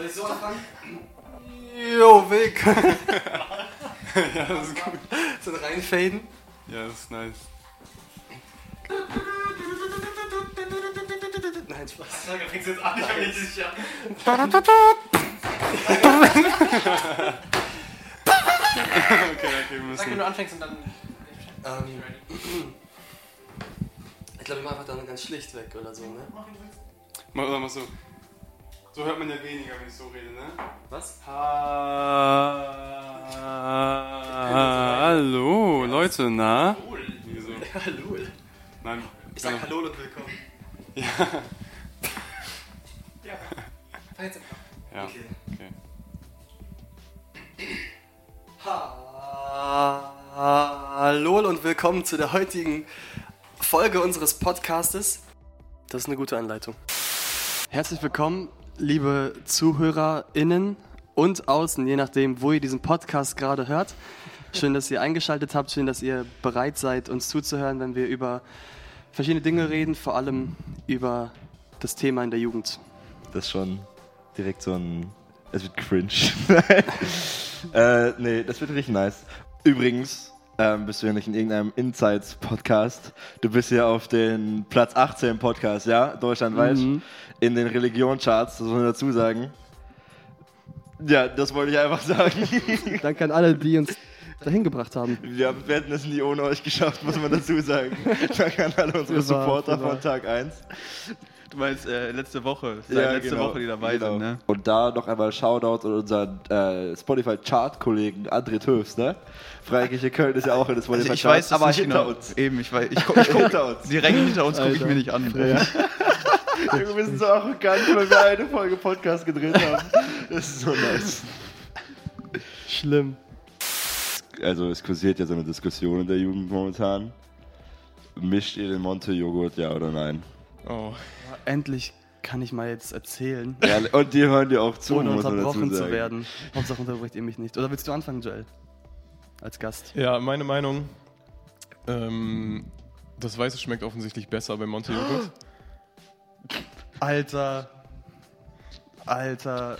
Soll ich so anfangen? Jo, Weg. ja, das ist gut. So ein reinfaden. Ja, das ist nice. Nein, Spaß. Da fängst du jetzt an, ich bin nicht sicher. Okay, okay, wir Sag, wenn müssen. du anfängst und dann. Ähm, ich glaube, ich mache einfach dann ganz schlicht weg oder so, ne? Mal, oder mal so. So hört man ja weniger, wenn ich so rede, ne? Was? Hallo, Leute, na? Wieso? Hallo. Nein. Ich sag Hallo und willkommen. Ja. Fang jetzt einfach. Ja, Okay. okay. Hallo und willkommen zu der heutigen Folge unseres Podcastes. Das ist eine gute Anleitung. Herzlich willkommen, liebe ZuhörerInnen und außen, je nachdem, wo ihr diesen Podcast gerade hört. Schön, dass ihr eingeschaltet habt, schön, dass ihr bereit seid, uns zuzuhören, wenn wir über verschiedene Dinge reden, vor allem über das Thema in der Jugend. Das ist schon direkt so ein. Es wird cringe. äh, nee, das wird richtig nice. Übrigens ähm, bist du ja nicht in irgendeinem Insights-Podcast. Du bist ja auf den Platz 18 Podcast, ja, deutschlandweit. Mhm. In den Religionscharts, das muss man dazu sagen. Ja, das wollte ich einfach sagen. Danke an alle, die uns dahin gebracht haben. Wir hätten es nie ohne euch geschafft, muss man dazu sagen. Danke an alle unsere Supporter von Tag 1. Du meinst äh, letzte Woche, seit letzte Woche, die dabei genau. sind, ne? Und da noch einmal Shoutout an unseren äh, Spotify-Chart-Kollegen André Töfs, ne? Freikirche Köln ist ja auch in den Also ich weiß das aber hinter genau. uns. Eben, ich weiß, ich guck, ich guck Hinter uns. direkt hinter uns gucke ich mir nicht an. Junge, wir sind so arrogant, weil wir eine Folge Podcast gedreht haben. Das ist so nice. Schlimm. Also es kursiert ja so eine Diskussion in der Jugend momentan. Mischt ihr den Monte-Joghurt, ja oder nein? Oh. Endlich kann ich mal jetzt erzählen, Ja, und die hören dir auch zu, ohne unterbrochen zu werden. Hauptsache unterbricht ihr mich nicht. Oder willst du anfangen, Joel? Als Gast. Ja, meine Meinung. Ähm, das Weiße schmeckt offensichtlich besser bei Monte Joghurt. Alter. Alter.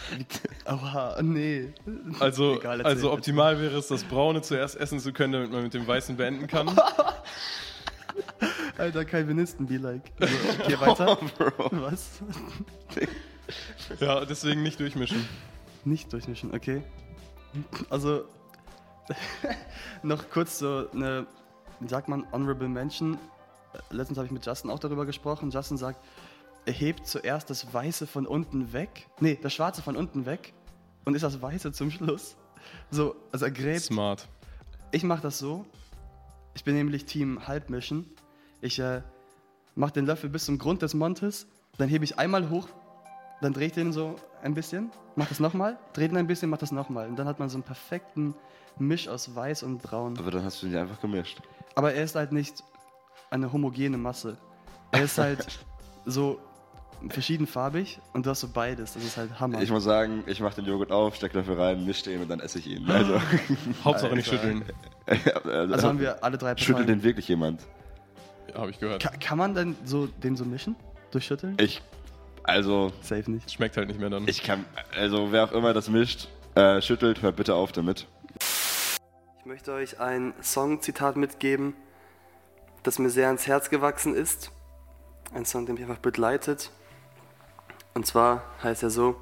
Aua, nee. Also, Egal, also optimal wäre es, das Braune zuerst essen zu können, damit man mit dem Weißen beenden kann. Alter, Calvinisten be like. Also, okay, weiter. Was? Ja, deswegen nicht durchmischen. Nicht durchmischen, okay. Also, noch kurz so eine, wie sagt man, honorable mention. Letztens habe ich mit Justin auch darüber gesprochen. Justin sagt, er hebt zuerst das Weiße von unten weg. Nee, das Schwarze von unten weg und ist das Weiße zum Schluss. So, also er gräbt. Smart. Ich mache das so. Ich bin nämlich Team Halbmischen. Ich äh, mache den Löffel bis zum Grund des Montes, dann hebe ich einmal hoch, dann drehe ich den so ein bisschen, mach das nochmal, drehe den ein bisschen, mach das nochmal. Und dann hat man so einen perfekten Misch aus Weiß und Braun. Aber dann hast du die einfach gemischt. Aber er ist halt nicht eine homogene Masse. Er ist halt so verschiedenfarbig und du hast so beides. Das ist halt Hammer. Ich muss sagen, ich mache den Joghurt auf, steck dafür rein, mische den und dann esse ich ihn. Also, Hauptsache nicht schütteln. also haben wir alle drei Schüttelt Parteien. den wirklich jemand? Habe ich gehört. Ka kann man denn so den so mischen? Durchschütteln? Ich, also, Safe nicht. Schmeckt halt nicht mehr dann. ich kann, also wer auch immer das mischt, äh, schüttelt, hört bitte auf damit. Ich möchte euch ein Songzitat mitgeben, das mir sehr ans Herz gewachsen ist. Ein Song, der mich einfach begleitet. Und zwar heißt er so: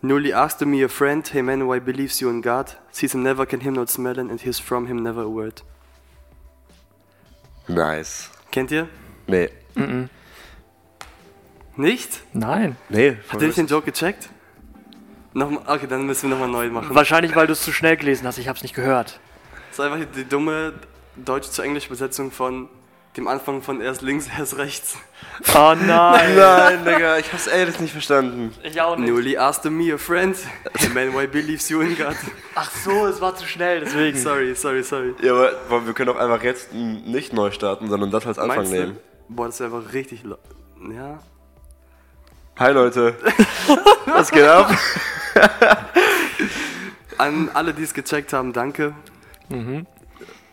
Newly asked me a friend, hey man, why believes you in God? Sees him never, can him not smellin', and hears from him never a word. Nice. Kennt ihr? Nee. Nicht? Nein. Nee, Habt ihr nicht den Joke gecheckt? Nochmal, okay, dann müssen wir nochmal neu machen. Wahrscheinlich, weil du es zu schnell gelesen hast. Ich habe es nicht gehört. Das ist einfach die dumme Deutsch zu Englisch Übersetzung von dem Anfang von erst links, erst rechts. Oh nein. Nein, Digga, ich hab's ehrlich nicht verstanden. Ich auch nicht. Newly asked me a friend, hey man, why believes you in God? Ach so, es war zu schnell, deswegen. Sorry, sorry, sorry. Ja, aber wir können auch einfach jetzt nicht neu starten, sondern das als Anfang Meinst du? nehmen. Boah, das wäre einfach richtig. Ja. Hi Leute. Was geht ab? An alle, die es gecheckt haben, danke.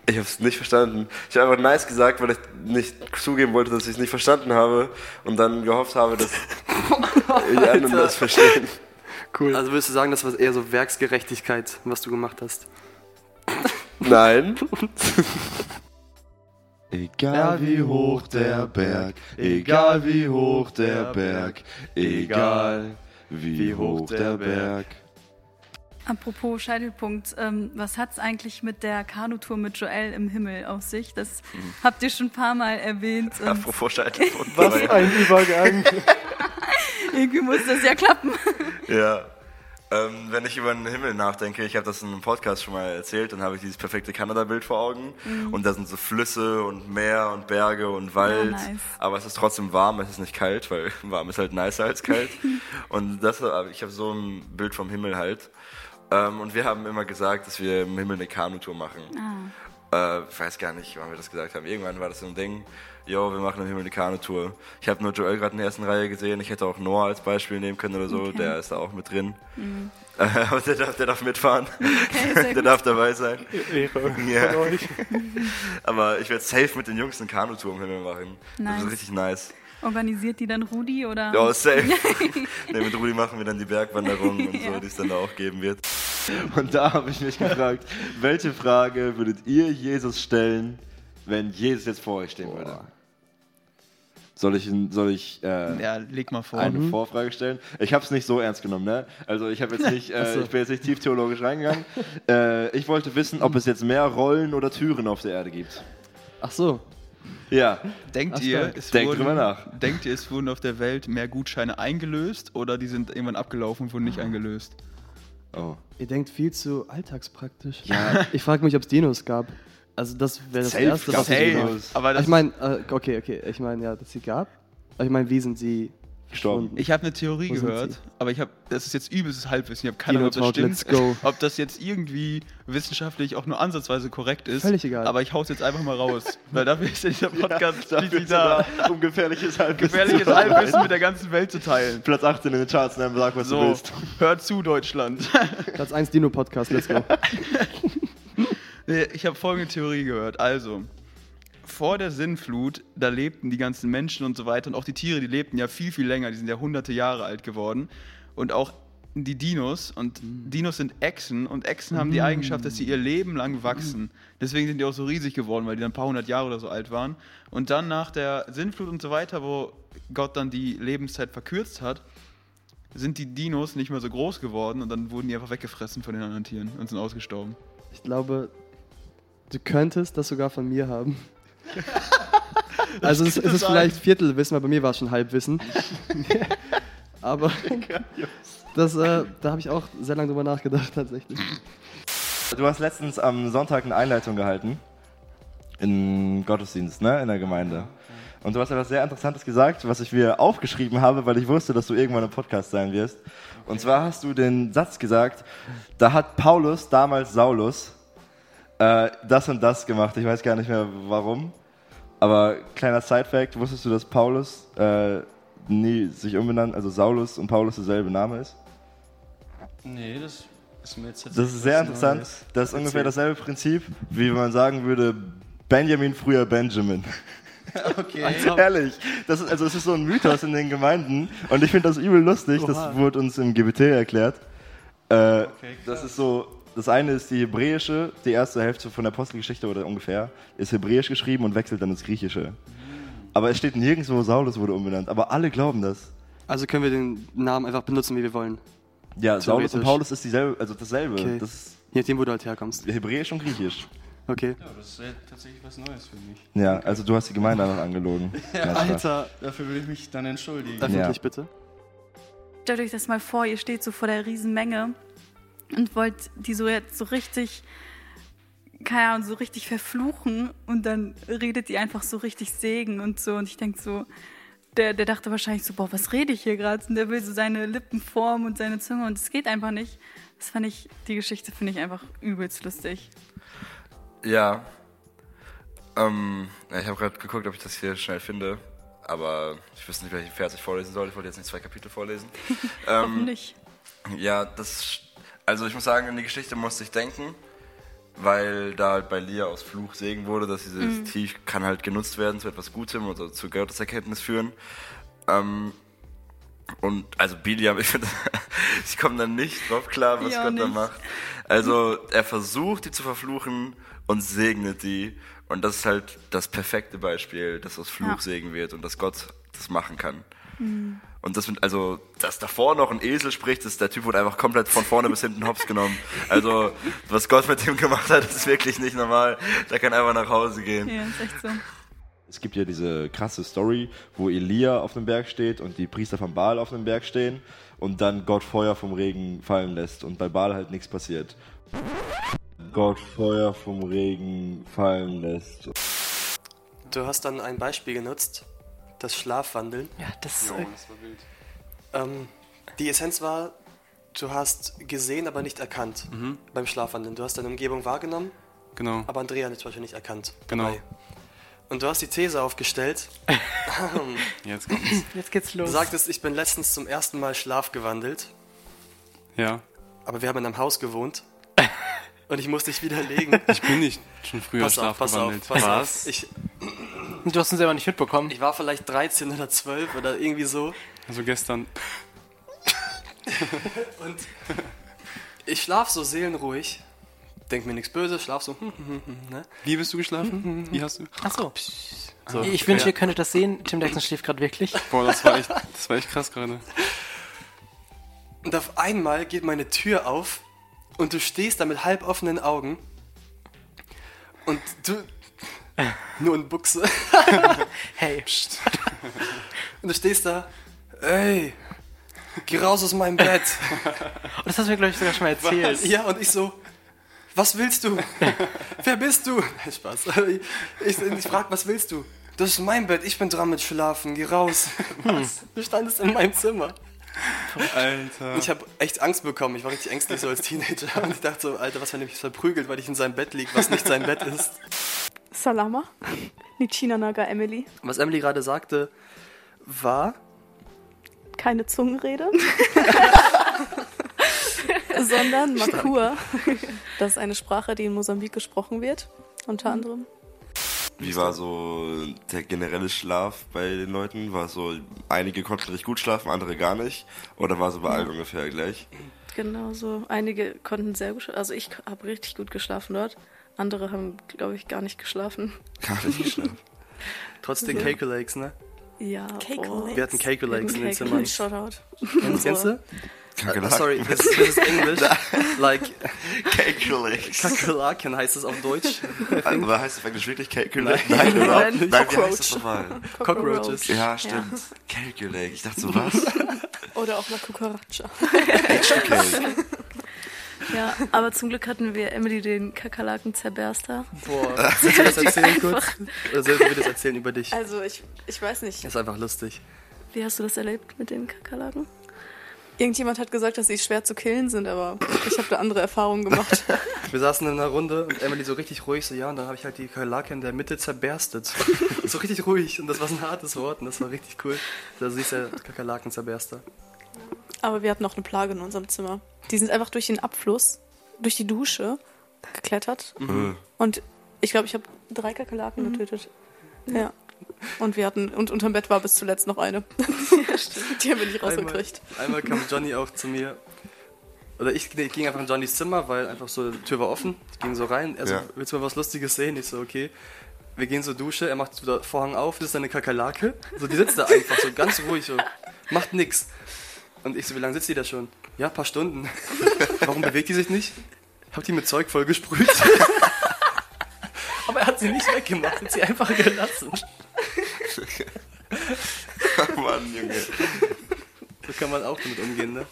Ich hab's nicht verstanden. Ich habe einfach nice gesagt, weil ich nicht zugeben wollte, dass ich es nicht verstanden habe und dann gehofft habe, dass die anderen das verstehen. Cool. Also würdest du sagen, das war eher so Werksgerechtigkeit, was du gemacht hast? Nein. Egal wie hoch der Berg, egal wie hoch der Berg, egal wie hoch der Berg. Apropos Scheitelpunkt, ähm, was hat's eigentlich mit der Kanutour mit Joel im Himmel auf sich? Das habt ihr schon ein paar Mal erwähnt. Apropos Scheitelpunkt. Was ein Übergang. irgendwie muss das ja klappen. Ja. Ähm, wenn ich über den Himmel nachdenke, ich habe das in einem Podcast schon mal erzählt, dann habe ich dieses perfekte Kanada-Bild vor Augen. Und da sind so Flüsse und Meer und Berge und Wald. Ja, nice. Aber es ist trotzdem warm, es ist nicht kalt, weil warm ist halt nicer als kalt. und das, äh, ich habe so ein Bild vom Himmel halt. Ähm, und wir haben immer gesagt, dass wir im Himmel eine Kanutour machen. Äh, ich weiß gar nicht, wann wir das gesagt haben. Irgendwann war das so ein Ding. Jo, wir machen im Himmel eine Kanutour. Ich habe nur Joel gerade in der ersten Reihe gesehen. Ich hätte auch Noah als Beispiel nehmen können oder so. Okay. Der ist da auch mit drin. Äh, aber der darf, der darf mitfahren. Okay, der gut. darf dabei sein. Ehre Ja. euch. Aber ich werde safe mit den Jungs eine Kanutour im Himmel machen. Das Nice. ist richtig nice. Organisiert die dann Rudi oder? Ja, safe. nee, mit Rudi machen wir dann die Bergwanderung und so, Ja. die es dann da auch geben wird. Und da habe ich mich gefragt, welche Frage würdet ihr Jesus stellen, wenn Jesus jetzt vor euch stehen würde? Soll ich, soll ich äh, Ja, leg mal vor. eine Vorfrage stellen? Ich habe es nicht so ernst genommen, ne? Also ich habe jetzt nicht, äh, ich bin jetzt nicht tief theologisch reingegangen. äh, ich wollte wissen, ob es jetzt mehr Rollen oder Türen auf der Erde gibt. Ach so. Ja, Denkt Ach, ihr, es Denk wurden, drüber nach. denkt ihr, es wurden auf der Welt mehr Gutscheine eingelöst oder die sind irgendwann abgelaufen und wurden nicht eingelöst? oh. Ihr denkt viel zu alltagspraktisch. Ja. Ich frage mich, ob es Dinos gab. Also das wäre das Safe Erste, was ich Aber das, Ich meine, äh, okay, okay. Ich meine, ja, dass sie gab. Aber ich meine, wie sind sie Gestorben. ich habe eine Theorie gehört, aber ich habe, das ist jetzt übelstes Halbwissen. Ich habe keine Ahnung, ob das Dino stimmt, ob das jetzt irgendwie wissenschaftlich auch nur ansatzweise korrekt ist. Völlig egal. Aber ich hau's jetzt einfach mal raus, weil dafür ist ja dieser Podcast Dafür schließlich ist da. da, um gefährliches Halbwissen Gefährliches. Halbwissen mit der ganzen Welt zu teilen. Platz 18 in den Charts, dann sag, was du So, willst. hört zu, Deutschland. Platz 1 Dino-Podcast, let's go. Nee, Ich habe folgende Theorie gehört. Also, vor der Sinnflut, da lebten die ganzen Menschen und so weiter und auch die Tiere, die lebten ja viel, viel länger. Die sind ja hunderte Jahre alt geworden. Und auch die Dinos. Und Dinos sind Echsen und Echsen haben die Eigenschaft, dass sie ihr Leben lang wachsen. Deswegen sind die auch so riesig geworden, weil die dann ein paar hundert Jahre oder so alt waren. Und dann nach der Sinnflut und so weiter, wo Gott dann die Lebenszeit verkürzt hat, sind die Dinos nicht mehr so groß geworden und dann wurden die einfach weggefressen von den anderen Tieren und sind ausgestorben. Ich glaube, du könntest das sogar von mir haben. also es, es ist vielleicht Viertelwissen, aber bei mir war es schon Halbwissen. aber das, äh, da habe ich auch sehr lange drüber nachgedacht tatsächlich. Du hast letztens am Sonntag eine Einleitung gehalten. In Gottesdienst, ne? In der Gemeinde. Und du hast etwas sehr Interessantes gesagt, was ich mir aufgeschrieben habe, weil ich wusste, dass du irgendwann im Podcast sein wirst. Und zwar hast du den Satz gesagt, da hat Paulus, damals Saulus, äh, das und das gemacht. Ich weiß gar nicht mehr warum. Aber kleiner Side-Fact, wusstest du, dass Paulus äh, nie sich umbenannt, also Saulus und Paulus derselbe Name ist? Nee, das ist mir jetzt Das ist sehr interessant. Das ist ungefähr dasselbe Prinzip, wie wenn man sagen würde, Benjamin früher Benjamin. Okay. Ehrlich. Das ist, also es ist so ein Mythos in den Gemeinden und ich finde das übel lustig. Das wurde uns im GBT erklärt. Äh, das ist so, das eine ist die hebräische, die erste Hälfte von der Apostelgeschichte oder ungefähr, ist hebräisch geschrieben und wechselt dann ins Griechische. Aber es steht nirgendwo, Saulus wurde umbenannt. Aber alle glauben das. Also können wir den Namen einfach benutzen, wie wir wollen. Ja, Saulus und. Paulus ist dieselbe, also dasselbe. Okay. Das Je nachdem, wo du halt herkommst. hebräisch und griechisch. Okay. Ja, das ist ja tatsächlich was Neues für mich. Ja, also du hast die Gemeinde noch angelogen. Spaß. Alter, Dafür will ich mich dann entschuldigen. öffentlich Ja. bitte. Stellt euch das mal vor, ihr steht so vor der Riesenmenge und wollt die so jetzt so richtig, keine Ahnung, so richtig verfluchen und dann redet ihr einfach so richtig Segen und so. Und ich denke so, der, der dachte wahrscheinlich so, boah, was rede ich hier gerade? Und der will so seine Lippen formen und seine Zunge und es geht einfach nicht. Das fand ich, die Geschichte finde ich einfach übelst lustig. Ja. Ähm, ich habe gerade geguckt, ob ich das hier schnell finde. Aber ich wüsste nicht, welchen Vers ich vorlesen soll. Ich wollte jetzt nicht zwei Kapitel vorlesen. Warum ähm, nicht? ja, das. Also ich muss sagen, in die Geschichte musste ich denken, weil da halt bei Lia aus Fluch Segen wurde, dass dieses Tief kann halt genutzt werden zu etwas Gutem oder zu Gotteserkenntnis führen. Ähm, Und also Biliam, ich finde, ich komme dann nicht drauf klar, was Ja, Gott da nicht. macht. Also er versucht, die zu verfluchen und segnet die. Und das ist halt das perfekte Beispiel, dass aus Fluch Ja. Segen wird und dass Gott das machen kann. Mhm. Und das mit, also, dass davor noch ein Esel spricht, ist der Typ wurde einfach komplett von vorne bis hinten hops genommen. Also, was Gott mit dem gemacht hat, ist wirklich nicht normal. Der kann einfach nach Hause gehen. Ja, ist echt so. Es gibt ja diese krasse Story, wo Elia auf dem Berg steht und die Priester von Baal auf dem Berg stehen und dann Gott Feuer vom Regen fallen lässt und bei Baal halt nichts passiert. Gott Feuer vom Regen fallen lässt. Du hast dann ein Beispiel genutzt, das Schlafwandeln. Ja, das Jo, das war wild. Ähm, die Essenz war, du hast gesehen, aber nicht erkannt Mhm. beim Schlafwandeln. Du hast deine Umgebung wahrgenommen, Genau. aber Andrea hat es zum Beispiel nicht erkannt. Genau. dabei. Und du hast die These aufgestellt. Jetzt kommt's. jetzt geht's Du los. sagtest, ich bin letztens zum ersten Mal schlafgewandelt, Ja. aber wir haben in einem Haus gewohnt. Und ich musste dich widerlegen. Ich bin nicht schon früher pass auf, Schlaf pass auf, gewandelt. pass Was? auf. Ich, Du hast uns selber nicht mitbekommen. ich war vielleicht 13 oder 12 oder irgendwie so. Also gestern. Und ich schlaf so seelenruhig. Denk mir nichts Böses, schlaf so. hm, hm, hm, ne? Wie bist du geschlafen? Wie hast du? Achso. so. Ich wünsche, Ja. ihr könntet das sehen. Tim Jackson schläft gerade wirklich. Boah, das war echt, das war echt krass gerade. Und auf einmal geht meine Tür auf und du stehst da mit halb offenen Augen und du nur in Buchse Hey, und du stehst da, ey, geh raus aus meinem Bett. Und das hast du mir, glaube ich, sogar schon mal erzählt. Ja, und ich so, was willst du? Wer bist du? Nein, Spaß. Ich, ich frag, was willst du? Das ist mein Bett, ich bin dran mit Schlafen, geh raus. Was? Du standest in meinem Zimmer. Alter. Ich habe echt Angst bekommen. Ich war richtig ängstlich so als Teenager. Und ich dachte so, Alter, was, wenn mich verprügelt, weil ich in seinem Bett liege, was nicht sein Bett ist. Salama. Nichina Naga Emily. Was Emily gerade sagte, war, Keine Zungenrede. sondern Makua. Das ist eine Sprache, die in Mosambik gesprochen wird. Unter anderem. Wie war so der generelle Schlaf bei den Leuten? War so, einige konnten richtig gut schlafen, andere gar nicht? Oder war so bei allen ungefähr gleich? Genau so. Einige konnten sehr gut schlafen. Also ich habe richtig gut geschlafen dort. Andere haben, glaube ich, gar nicht geschlafen. Gar nicht geschlafen. trotzdem Cake Lakes, ne? Ja. Cake. Lakes. Wir hatten Cake Lakes in den Zimmern. Shoutout. Kennst, kennst du? Uh, sorry, this, this is English. like, Kakerlaken. Kakerlaken heißt es auf Deutsch. Aber heißt es auf Englisch wirklich Kakerlaken? Nein. Nein, oder? Nein. Nein, wie heißt das nochmal? Cockroaches. Ja, stimmt. Kakerlake. Ich dachte so, was? Oder auch La Cucaracha. H2K. Ja, aber zum Glück hatten wir Emily den Kakerlaken Zerberster. Boah, willst du das erzählen kurz? Oder soll ich das erzählen über dich? Also ich, ich weiß nicht. Das ist einfach lustig. Wie hast du das erlebt mit den Kakerlaken? Irgendjemand hat gesagt, dass sie schwer zu killen sind, aber ich habe da andere Erfahrungen gemacht. Wir saßen in einer Runde und Emily so richtig ruhig, so ja, und dann habe ich halt die Kakerlake in der Mitte zerberstet. so richtig ruhig und das war so ein hartes Wort und das war richtig cool. Also sie ist der Kakerlaken-Zerberster. Aber wir hatten auch eine Plage in unserem Zimmer. Die sind einfach durch den Abfluss, durch die Dusche geklettert. Mhm. Und ich glaube, ich habe drei Kakerlaken getötet. Ja. Und wir hatten, und unterm Bett war bis zuletzt noch eine. Die haben wir nicht rausgekriegt. Einmal, einmal kam Johnny auch zu mir. Oder ich, ich ging einfach in Johnnys Zimmer, weil einfach so, die Tür war offen. Ich ging so rein. Er so, Ja. willst du mal was Lustiges sehen? Ich so, okay. Wir gehen zur Dusche, er macht wieder Vorhang auf, das ist eine Kakerlake. So, die sitzt da einfach so ganz ruhig, so, macht nix. Und ich so, wie lange sitzt die da schon? Ja, ein paar Stunden. Warum bewegt die sich nicht? Hab die mit Zeug vollgesprüht. Aber er hat sie nicht weggemacht, hat sie einfach gelassen. Oh Mann, Junge. So kann man auch damit umgehen, ne?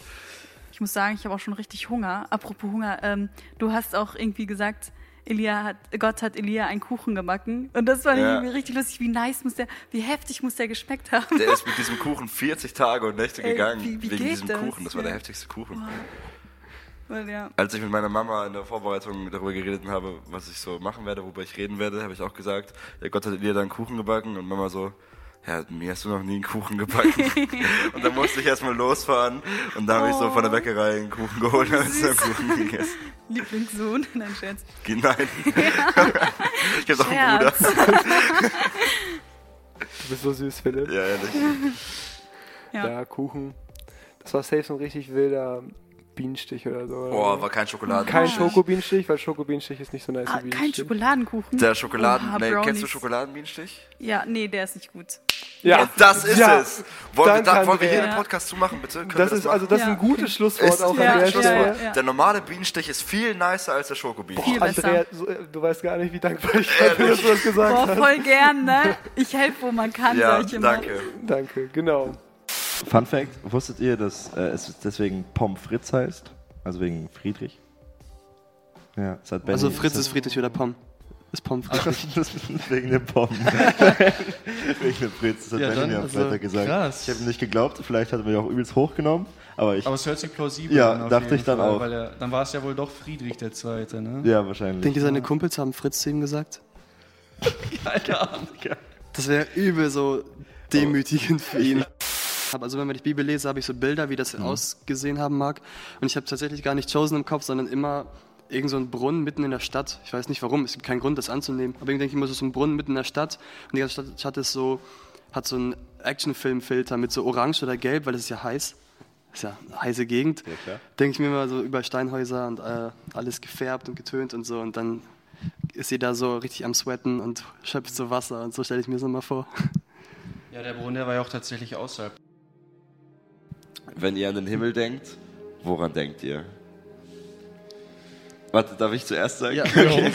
Ich muss sagen, ich habe auch schon richtig Hunger. Apropos Hunger, ähm, du hast auch irgendwie gesagt, Elia hat, Gott hat Elia einen Kuchen gebacken. Und das war Ja. irgendwie richtig lustig. Wie nice muss der, wie heftig muss der geschmeckt haben. Der ist mit diesem Kuchen 40 Tage und Nächte Ey, gegangen. wie- wie wegen diesem das? Kuchen. Das war der heftigste Kuchen. Weil, ja. Als ich mit meiner Mama in der Vorbereitung darüber geredet habe, was ich so machen werde, worüber ich reden werde, habe ich auch gesagt, ja, Gott hat dir dann einen Kuchen gebacken und Mama so, ja, mir hast du noch nie einen Kuchen gebacken. und dann musste ich erstmal losfahren und da habe ich so von der Bäckerei einen Kuchen geholt und dann einen Kuchen gegessen. Lieblingssohn. Nein, Scherz. Nein. ich habe auch einen Bruder. Du bist so süß, Philipp. Ja, ehrlich. Ja. Ja, Kuchen. Das war safe so ein richtig wilder Bienenstich oder so. Boah, so. war kein Schokoladen. Kein Schokobienenstich, weil Schokobienenstich ist nicht so nice Ah, wie kein Bienenstich. Schokoladenkuchen. Der Schokoladen. Oha, nee, kennst du. Schokoladenbienenstich? Ja, nee, der ist nicht gut. Ja, Das ist Ja. es. Wollen wir, Danke, da, wollen wir hier den Podcast zumachen, bitte? Können Das wir ist also das ist Ja, ein gutes. Schlusswort Ist auch Ja, an der ja, Stelle. ja. Der normale Bienenstich ist viel nicer als der Schokobienenstich. Besser. Andrea, so, äh, du weißt gar nicht, wie dankbar ich bin, dass du das gesagt Boah, hast. voll gern, ne? Ich helfe, wo man kann, Ja, ich immer. danke. Danke, genau. Fun Fact: Wusstet ihr, dass äh, es deswegen Pommes Fritz heißt? Also wegen Friedrich? Ja, es hat Benny, Also Fritz es ist Friedrich oder Pom. Ist Pom hat- Friedrich. das ist wegen dem Pommes. wegen dem Fritz, das hat Ja, mir am also, Freitag gesagt. krass. Ich habe ihm nicht geglaubt, vielleicht hat er mir auch übelst hochgenommen, aber ich. Aber es hört sich plausibel Ja, an. auf dachte ich dann Fall, auch. Weil er, dann war es ja wohl doch Friedrich der Zweite, ne? ja, wahrscheinlich. Denkt ihr, seine Kumpels haben Fritz zu ihm gesagt? Keine Ahnung. Das wäre übel so demütigend für ihn. Also wenn man die Bibel lese, habe ich so Bilder, wie das ausgesehen haben mag. Und ich habe tatsächlich gar nicht Chosen im Kopf, sondern immer irgend so einen Brunnen mitten in der Stadt. Ich weiß nicht warum, es gibt keinen Grund, das anzunehmen. Aber irgendwie denke ich immer, so ist so ein Brunnen mitten in der Stadt. Und die ganze Stadt, Stadt ist so, hat so einen Actionfilmfilter mit so orange oder gelb, weil es ist ja heiß. ist ja eine heiße Gegend. Ja. Denke ich mir immer so über Steinhäuser und äh, alles gefärbt und getönt und so. Und dann ist sie da so richtig am Sweaten und schöpft so Wasser. Und so stelle ich mir das immer vor. Ja, der Brunnen, der war ja auch tatsächlich außerhalb. Wenn ihr an den Himmel denkt, woran denkt ihr? Warte, darf ich zuerst sagen? Ja, Okay.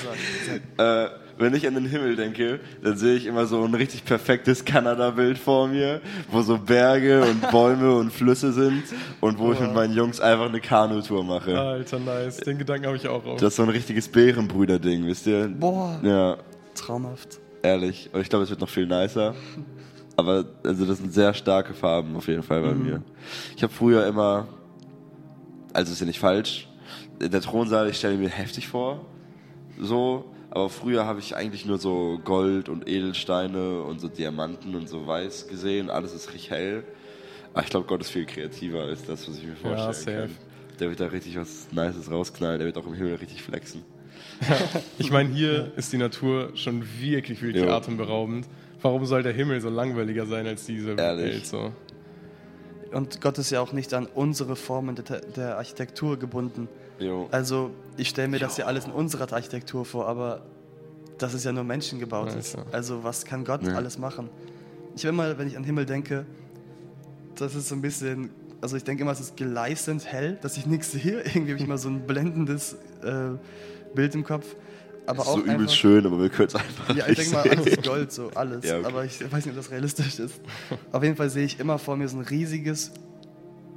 Äh, wenn ich an den Himmel denke, dann sehe ich immer so ein richtig perfektes Kanada-Bild vor mir, wo so Berge und Bäume und Flüsse sind und wo ich mit meinen Jungs einfach eine Kanutour mache. Alter, nice. Den Gedanken habe ich auch auf. Das ist so ein richtiges Bärenbrüder-Ding, wisst ihr? Boah, Ja, traumhaft. ehrlich. Und ich glaube, es wird noch viel nicer. Aber also das sind sehr starke Farben auf jeden Fall bei mir. Ich habe früher immer, also ist ja nicht falsch, der Thronsaal, ich stelle mir heftig vor, so, aber früher habe ich eigentlich nur so Gold und Edelsteine und so Diamanten und so weiß gesehen, alles ist richtig hell. Aber ich glaube, Gott ist viel kreativer als das, was ich mir vorstellen safe. kann. Der wird da richtig was Nices rausknallen, der wird auch im Himmel richtig flexen. Ich meine, hier ist die Natur schon wirklich, wirklich Jo. atemberaubend. Warum soll der Himmel so langweiliger sein als diese Ehrlich. Welt? So? Und Gott ist ja auch nicht an unsere Formen der, der Architektur gebunden. Jo. Also ich stelle mir das ja alles in unserer Architektur vor, aber das ist ja nur menschengebaut. Ja. Also was kann Gott Ja. alles machen? Ich will immer, wenn ich an den Himmel denke, das ist so ein bisschen, also ich denke immer, es ist gleißend hell, dass ich nichts sehe. Irgendwie habe ich immer so ein blendendes äh, Bild im Kopf. Aber ist auch so übelst einfach, schön, aber wir können es einfach Ja, ich denke mal, alles ist Gold, so alles. Ja, okay. Aber ich weiß nicht, ob das realistisch ist. Auf jeden Fall sehe ich immer vor mir so ein riesiges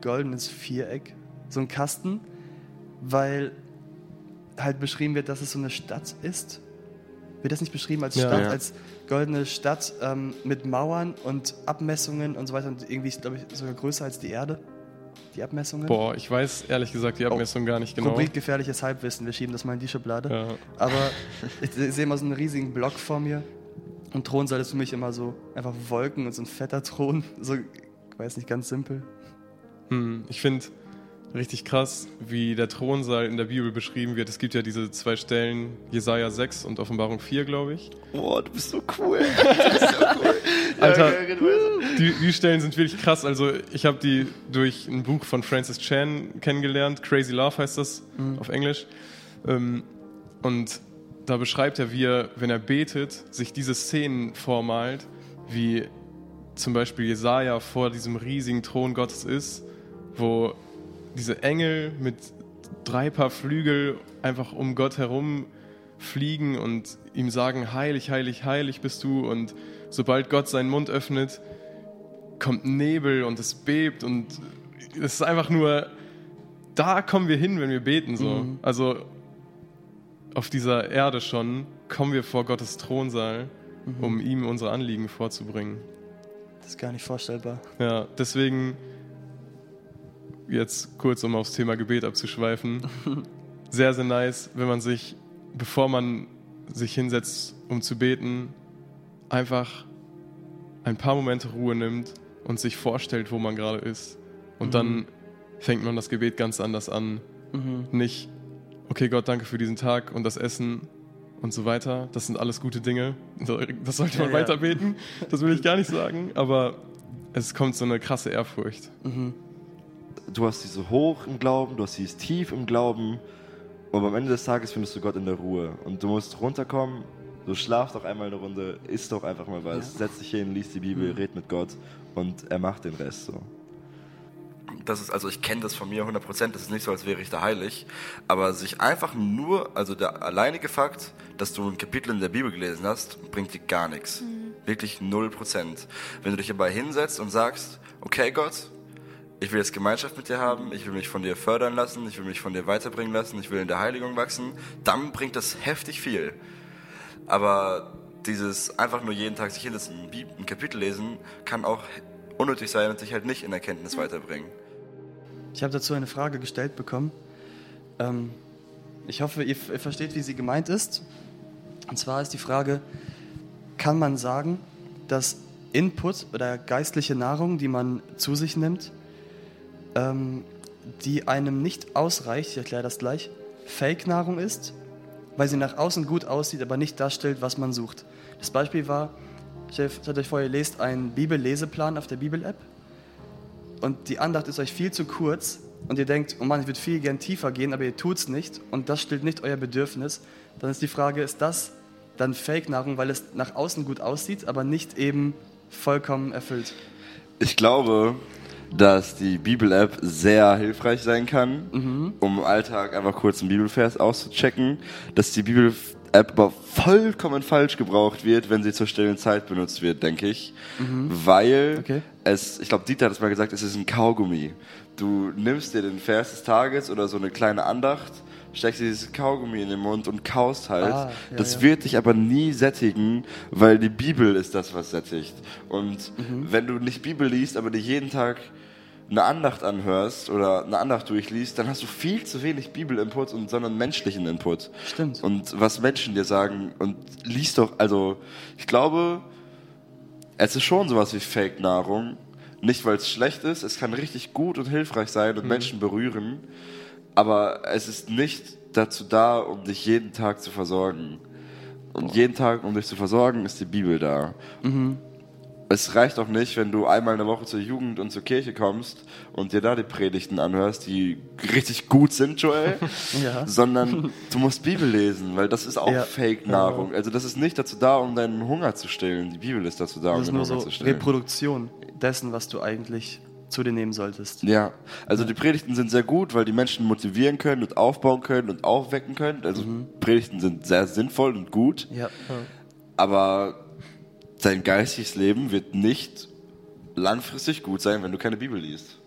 goldenes Viereck, so ein Kasten, weil halt beschrieben wird, dass es so eine Stadt ist. Wird das nicht beschrieben als Ja. Stadt, Ja. als goldene Stadt ähm, mit Mauern und Abmessungen und so weiter und irgendwie, glaube ich, sogar größer als die Erde, die Abmessungen? Boah, ich weiß ehrlich gesagt die Abmessung gar nicht genau. Komplett gefährliches Halbwissen, wir schieben das mal in die Schublade. Ja. Aber ich sehe immer so einen riesigen Block vor mir. Und Thronsaal ist für mich immer so einfach Wolken und so ein fetter Thron. So, ich weiß nicht, ganz simpel. Hm, ich finde richtig krass, wie der Thronsaal in der Bibel beschrieben wird. Es gibt ja diese zwei Stellen, Jesaja 6 und Offenbarung 4, glaube ich. Boah, du bist so cool. Alter, okay, red weiter. die, die Stellen sind wirklich krass. Also, ich habe die durch ein Buch von Francis Chan kennengelernt. Crazy Love heißt das auf Englisch. Ähm, und da beschreibt er, wie er, wenn er betet, sich diese Szenen vormalt, wie zum Beispiel Jesaja vor diesem riesigen Thron Gottes ist, wo diese Engel mit drei Paar Flügel einfach um Gott herum fliegen und ihm sagen, heilig, heilig, heilig bist du. Und sobald Gott seinen Mund öffnet, kommt Nebel und es bebt und es ist einfach nur, da kommen wir hin, wenn wir beten. So. Mhm. Also auf dieser Erde schon kommen wir vor Gottes Thronsaal, um ihm unsere Anliegen vorzubringen. Das ist gar nicht vorstellbar. Ja, deswegen jetzt kurz, um aufs Thema Gebet abzuschweifen. Sehr, sehr nice, wenn man sich, bevor man sich hinsetzt, um zu beten, einfach ein paar Momente Ruhe nimmt und sich vorstellt, wo man gerade ist. Und dann fängt man das Gebet ganz anders an. Nicht, okay Gott, danke für diesen Tag und das Essen und so weiter. Das sind alles gute Dinge. Das sollte man Ja, weiter beten. Das will ich gar nicht sagen. Aber es kommt so eine krasse Ehrfurcht. Du hast diese hoch im Glauben, du hast dieses tief im Glauben. Und am Ende des Tages findest du Gott in der Ruhe. Und du musst runterkommen, du schlaf doch einmal eine Runde, isst doch einfach mal was, setz dich hin, liest die Bibel, red mit Gott und er macht den Rest so. das ist, also ich kenne das von mir 100%, das ist nicht so, als wäre ich da heilig, aber sich einfach nur, also der alleinige Fakt, dass du ein Kapitel in der Bibel gelesen hast, bringt dir gar nichts. Wirklich 0%. Wenn du dich dabei hinsetzt und sagst, okay Gott, ich will jetzt Gemeinschaft mit dir haben, ich will mich von dir fördern lassen, ich will mich von dir weiterbringen lassen, ich will in der Heiligung wachsen, dann bringt das heftig viel. Aber dieses einfach nur jeden Tag sich hinsetzen, ein Kapitel lesen, kann auch unnötig sein und sich halt nicht in Erkenntnis weiterbringen. Ich habe dazu eine Frage gestellt bekommen. Ähm, ich hoffe, ihr, ihr versteht, wie sie gemeint ist. Und zwar ist die Frage, kann man sagen, dass Input oder geistliche Nahrung, die man zu sich nimmt, ähm, die einem nicht ausreicht, ich erkläre das gleich, Fake-Nahrung ist, weil sie nach außen gut aussieht, aber nicht darstellt, was man sucht. Das Beispiel war, stellt stellt euch vor, ihr lest einen Bibelleseplan auf der Bibel-App und die Andacht ist euch viel zu kurz und ihr denkt, oh Mann, ich würde viel gern tiefer gehen, aber ihr tut es nicht und das stillt nicht euer Bedürfnis, dann ist die Frage, ist das dann Fake-Nahrung, weil es nach außen gut aussieht, aber nicht eben vollkommen erfüllt? Ich glaube, dass die Bibel-App sehr hilfreich sein kann, um im Alltag einfach kurz einen Bibelvers auszuchecken, dass die Bibel-App aber vollkommen falsch gebraucht wird, wenn sie zur stillen Zeit benutzt wird, denke ich. Weil Okay. es, ich glaube, Dieter hat es mal gesagt, es ist ein Kaugummi. Du nimmst dir den Vers des Tages oder so eine kleine Andacht, steckst dir dieses Kaugummi in den Mund und kaust halt. Ah, ja, das ja. wird dich aber nie sättigen, weil die Bibel ist das, was sättigt. Und Mhm. wenn du nicht Bibel liest, aber dir jeden Tag eine Andacht anhörst oder eine Andacht durchliest, dann hast du viel zu wenig Bibel-Input und sondern menschlichen Input. Stimmt. Und was Menschen dir sagen und liest doch, also ich glaube, es ist schon sowas wie Fake-Nahrung. Nicht, weil es schlecht ist, es kann richtig gut und hilfreich sein und Mhm. Menschen berühren, aber es ist nicht dazu da, um dich jeden Tag zu versorgen. Und jeden Tag, um dich zu versorgen, ist die Bibel da. Mhm. Es reicht auch nicht, wenn du einmal in der Woche zur Jugend und zur Kirche kommst und dir da die Predigten anhörst, die richtig gut sind, Joel, Ja. sondern du musst Bibel lesen, weil das ist auch Ja. Fake-Nahrung. Also das ist nicht dazu da, um deinen Hunger zu stillen. Die Bibel ist dazu da, um Das ist deinen Hunger so zu stillen. Reproduktion dessen, was du eigentlich zu dir nehmen solltest. Ja, also die Predigten sind sehr gut, weil die Menschen motivieren können und aufbauen können und aufwecken können. Also Predigten sind sehr sinnvoll und gut, Ja. aber dein geistiges Leben wird nicht langfristig gut sein, wenn du keine Bibel liest.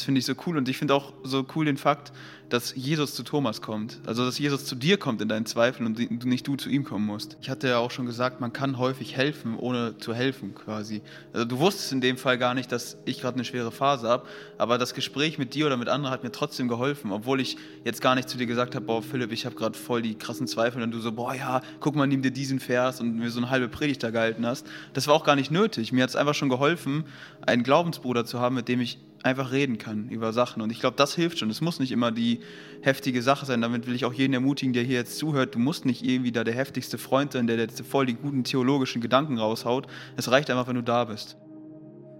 Das finde ich so cool und ich finde auch so cool den Fakt, dass Jesus zu Thomas kommt. Also, dass Jesus zu dir kommt in deinen Zweifeln und nicht du zu ihm kommen musst. Ich hatte ja auch schon gesagt, man kann häufig helfen, ohne zu helfen quasi. Also, du wusstest in dem Fall gar nicht, dass ich gerade eine schwere Phase habe, aber das Gespräch mit dir oder mit anderen hat mir trotzdem geholfen, obwohl ich jetzt gar nicht zu dir gesagt habe, boah, Philipp, ich habe gerade voll die krassen Zweifel und du so, boah, ja, guck mal, nimm dir diesen Vers und mir so eine halbe Predigt da gehalten hast. Das war auch gar nicht nötig. Mir hat es einfach schon geholfen, einen Glaubensbruder zu haben, mit dem ich einfach reden kann über Sachen. Und ich glaube, das hilft schon. Es muss nicht immer die heftige Sache sein. Damit will ich auch jeden ermutigen, der hier jetzt zuhört. Du musst nicht irgendwie da der heftigste Freund sein, der jetzt voll die guten theologischen Gedanken raushaut. Es reicht einfach, wenn du da bist.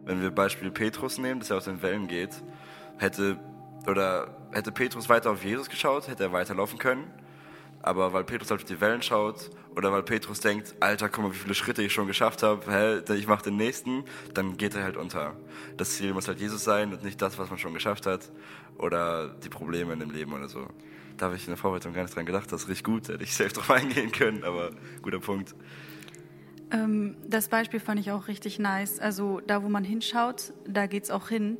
Wenn wir Beispiel Petrus nehmen, dass er aus den Wellen geht, hätte oder hätte Petrus weiter auf Jesus geschaut, hätte er weiterlaufen können. Aber weil Petrus halt auf die Wellen schaut oder weil Petrus denkt, Alter, guck mal, wie viele Schritte ich schon geschafft habe, hä, ich mache den nächsten, dann geht er halt unter. Das Ziel muss halt Jesus sein und nicht das, was man schon geschafft hat oder die Probleme in dem Leben oder so. Da habe ich in der Vorbereitung gar nicht dran gedacht, das ist richtig gut, hätte ich selbst drauf eingehen können, aber guter Punkt. Ähm, das Beispiel fand ich auch richtig nice. Also da, wo man hinschaut, da geht's auch hin.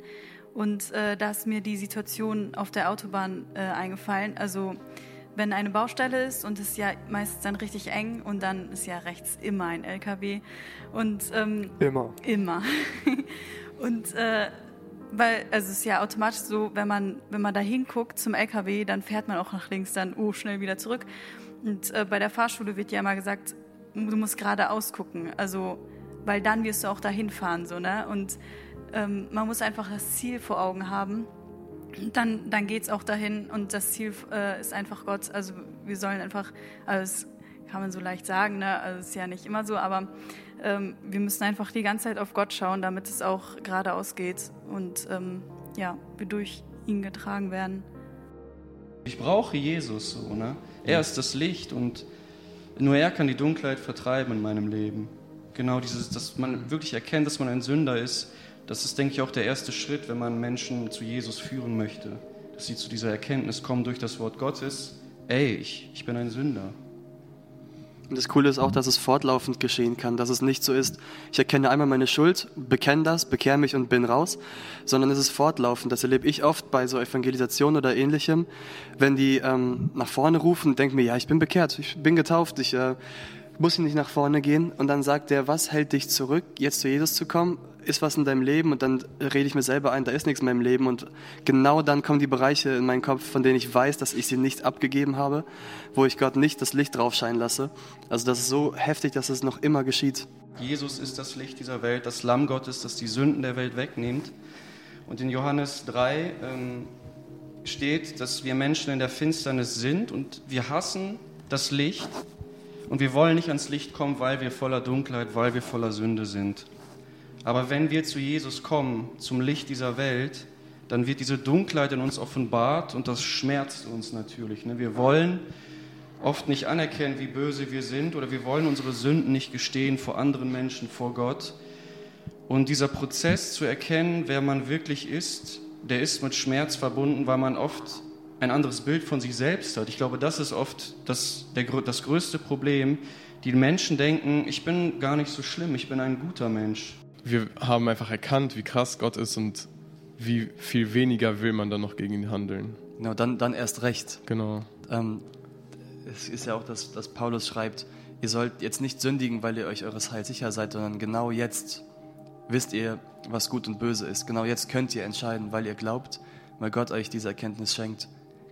Und äh, da ist mir die Situation auf der Autobahn äh, eingefallen. Also wenn eine Baustelle ist und es ist ja meistens dann richtig eng und dann ist ja rechts immer ein LKW und ähm, Immer. immer. Und äh, weil also es ist ja automatisch so, wenn man wenn man da hinguckt zum LKW, dann fährt man auch nach links, dann oh schnell wieder zurück. Und äh, bei der Fahrschule wird ja immer gesagt, du musst geradeaus gucken, also weil dann wirst du auch dahin fahren so ne? Und ähm, man muss einfach das Ziel vor Augen haben dann, dann geht es auch dahin und das Ziel äh, ist einfach Gott. Also wir sollen einfach, also das kann man so leicht sagen, ne? also ist ja nicht immer so, aber ähm, wir müssen einfach die ganze Zeit auf Gott schauen, damit es auch geradeaus geht. Und ähm, ja, wir durch ihn getragen werden. Ich brauche Jesus so, ne? Er ist das Licht und nur er kann die Dunkelheit vertreiben in meinem Leben. Genau dieses, dass man wirklich erkennt, dass man ein Sünder ist, das ist, denke ich, auch der erste Schritt, wenn man Menschen zu Jesus führen möchte. Dass sie zu dieser Erkenntnis kommen durch das Wort Gottes. Ey, ich, ich bin ein Sünder. Und das Coole ist auch, dass es fortlaufend geschehen kann, dass es nicht so ist, ich erkenne einmal meine Schuld, bekenne das, bekehre mich und bin raus, sondern es ist fortlaufend. Das erlebe ich oft bei so Evangelisation oder ähnlichem, wenn die ähm, nach vorne rufen, denken mir, ja, ich bin bekehrt, ich bin getauft, ich äh, muss nicht nach vorne gehen. Und dann sagt der, was hält dich zurück, jetzt zu Jesus zu kommen? Ist was in deinem Leben? Und dann rede ich mir selber ein, da ist nichts in meinem Leben. Und genau dann kommen die Bereiche in meinen Kopf, von denen ich weiß, dass ich sie nicht abgegeben habe, wo ich Gott nicht das Licht drauf scheinen lasse. Also das ist so heftig, dass es noch immer geschieht. Jesus ist das Licht dieser Welt, das Lamm Gottes, das die Sünden der Welt wegnimmt. Und in Johannes 3 ähm, steht, dass wir Menschen in der Finsternis sind und wir hassen das Licht und wir wollen nicht ans Licht kommen, weil wir voller Dunkelheit, weil wir voller Sünde sind. Aber wenn wir zu Jesus kommen, zum Licht dieser Welt, dann wird diese Dunkelheit in uns offenbart und das schmerzt uns natürlich. Ne? Wir wollen oft nicht anerkennen, wie böse wir sind oder wir wollen unsere Sünden nicht gestehen vor anderen Menschen, vor Gott. Und dieser Prozess zu erkennen, wer man wirklich ist, der ist mit Schmerz verbunden, weil man oft ein anderes Bild von sich selbst hat. Ich glaube, das ist oft das, der, das größte Problem. Die Menschen denken, ich bin gar nicht so schlimm, ich bin ein guter Mensch. Wir haben einfach erkannt, wie krass Gott ist und wie viel weniger will man dann noch gegen ihn handeln. Genau, dann, dann erst recht. Genau. Ähm, es ist ja auch, dass, dass Paulus schreibt, ihr sollt jetzt nicht sündigen, weil ihr euch eures Heils sicher seid, sondern genau jetzt wisst ihr, was gut und böse ist. Genau jetzt könnt ihr entscheiden, weil ihr glaubt, weil Gott euch diese Erkenntnis schenkt.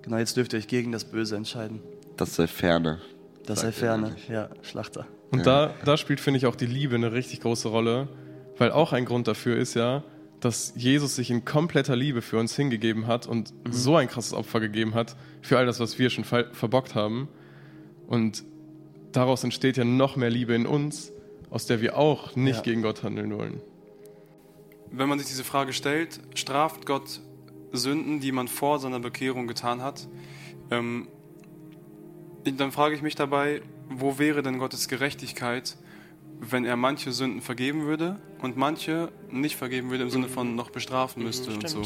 Genau jetzt dürft ihr euch gegen das Böse entscheiden. Das sei ferne. Das sei ferne, ja, Schlachter. Und Ja. da, da spielt, finde ich, auch die Liebe eine richtig große Rolle, weil auch ein Grund dafür ist ja, dass Jesus sich in kompletter Liebe für uns hingegeben hat und so ein krasses Opfer gegeben hat für all das, was wir schon ver verbockt haben. Und daraus entsteht ja noch mehr Liebe in uns, aus der wir auch nicht Ja. gegen Gott handeln wollen. Wenn man sich diese Frage stellt, straft Gott Sünden, die man vor seiner Bekehrung getan hat, ähm, dann frage ich mich dabei, wo wäre denn Gottes Gerechtigkeit, wenn er manche Sünden vergeben würde und manche nicht vergeben würde im Sinne von noch bestrafen müsste und so.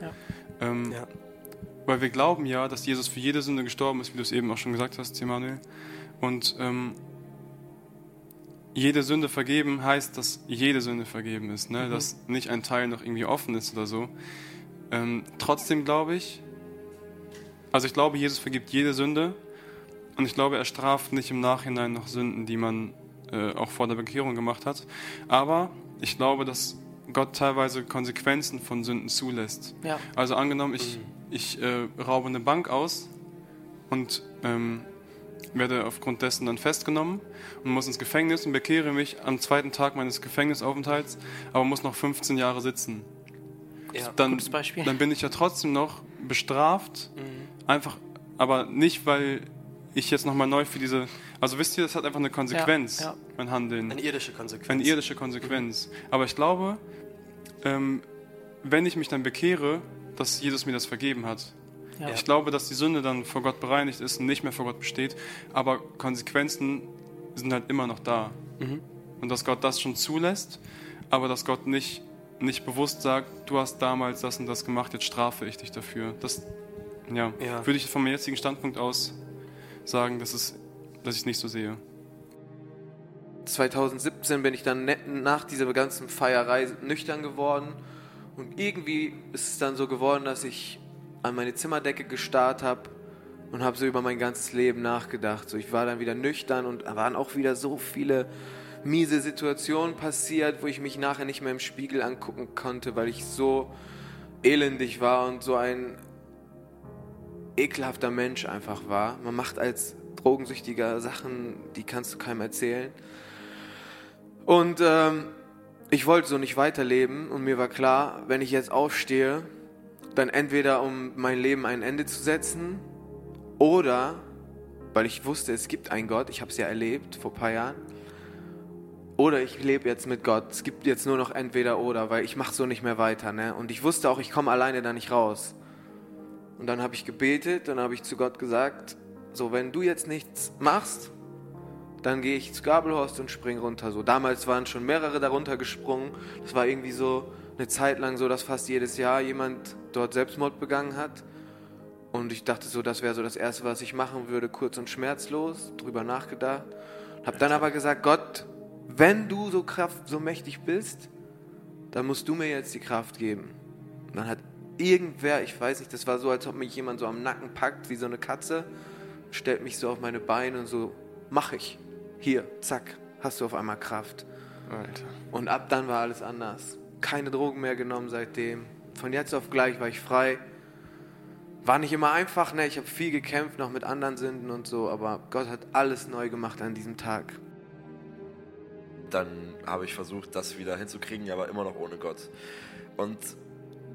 Ja. Ähm, Ja. Weil wir glauben ja, dass Jesus für jede Sünde gestorben ist, wie du es eben auch schon gesagt hast, Emanuel. Und ähm, jede Sünde vergeben heißt, dass jede Sünde vergeben ist, ne? dass nicht ein Teil noch irgendwie offen ist oder so. Ähm, trotzdem glaube ich, also ich glaube, Jesus vergibt jede Sünde und ich glaube, er straft nicht im Nachhinein noch Sünden, die man äh, auch vor der Bekehrung gemacht hat. Aber ich glaube, dass Gott teilweise Konsequenzen von Sünden zulässt. Ja. Also angenommen, ich, ich äh, raube eine Bank aus und ähm, werde aufgrund dessen dann festgenommen und muss ins Gefängnis und bekehre mich am zweiten Tag meines Gefängnisaufenthalts, aber muss noch 15 Jahre sitzen. Ja, Dann, gutes Beispiel. dann bin ich ja trotzdem noch bestraft, Mhm. einfach, aber nicht, weil ich jetzt nochmal neu für diese, also wisst ihr, das hat einfach eine Konsequenz, Ja, ja. mein Handeln. Eine irdische Konsequenz. Eine irdische Konsequenz. Aber ich glaube, ähm, wenn ich mich dann bekehre, dass Jesus mir das vergeben hat. Ja. Ich glaube, dass die Sünde dann vor Gott bereinigt ist und nicht mehr vor Gott besteht, aber Konsequenzen sind halt immer noch da. Mhm. Und dass Gott das schon zulässt, aber dass Gott nicht, nicht bewusst sagt, du hast damals das und das gemacht, jetzt strafe ich dich dafür. Das ja, Ja. würde ich von meinem jetzigen Standpunkt aus sagen, dass, es, dass ich es nicht so sehe. 2017 bin ich dann nach dieser ganzen Feierei nüchtern geworden und irgendwie ist es dann so geworden, dass ich an meine Zimmerdecke gestarrt habe und habe so über mein ganzes Leben nachgedacht. So, ich war dann wieder nüchtern und da waren auch wieder so viele miese Situationen passiert, wo ich mich nachher nicht mehr im Spiegel angucken konnte, weil ich so elendig war und so ein ekelhafter Mensch einfach war. Man macht als Drogensüchtiger Sachen, die kannst du keinem erzählen. Und ähm, ich wollte so nicht weiterleben und mir war klar, wenn ich jetzt aufstehe, dann entweder um mein Leben ein Ende zu setzen oder, weil ich wusste, es gibt einen Gott, ich habe es ja erlebt vor ein paar Jahren, oder ich lebe jetzt mit Gott. Es gibt jetzt nur noch entweder oder, weil ich mache so nicht mehr weiter. Ne? Und ich wusste auch, ich komme alleine da nicht raus. Und dann habe ich gebetet, dann habe ich zu Gott gesagt, so wenn du jetzt nichts machst, dann gehe ich zu Gabelhorst und spring runter. So damals waren schon mehrere darunter gesprungen. Das war irgendwie so eine Zeit lang so, dass fast jedes Jahr jemand dort Selbstmord begangen hat. Und ich dachte so, das wäre so das Erste, was ich machen würde, kurz und schmerzlos, drüber nachgedacht. Hab dann aber gesagt, Gott, wenn du so kraft, so mächtig bist, dann musst du mir jetzt die Kraft geben. Und dann hat irgendwer, ich weiß nicht, das war so, als ob mich jemand so am Nacken packt, wie so eine Katze, stellt mich so auf meine Beine und so, mach ich. Hier, zack, hast du auf einmal Kraft. Alter. Und ab dann war alles anders. Keine Drogen mehr genommen seitdem. Von jetzt auf gleich war ich frei. War nicht immer einfach, ne? Ich habe viel gekämpft, noch mit anderen Sünden und so, aber Gott hat alles neu gemacht an diesem Tag. Dann habe ich versucht, das wieder hinzukriegen, aber immer noch ohne Gott. Und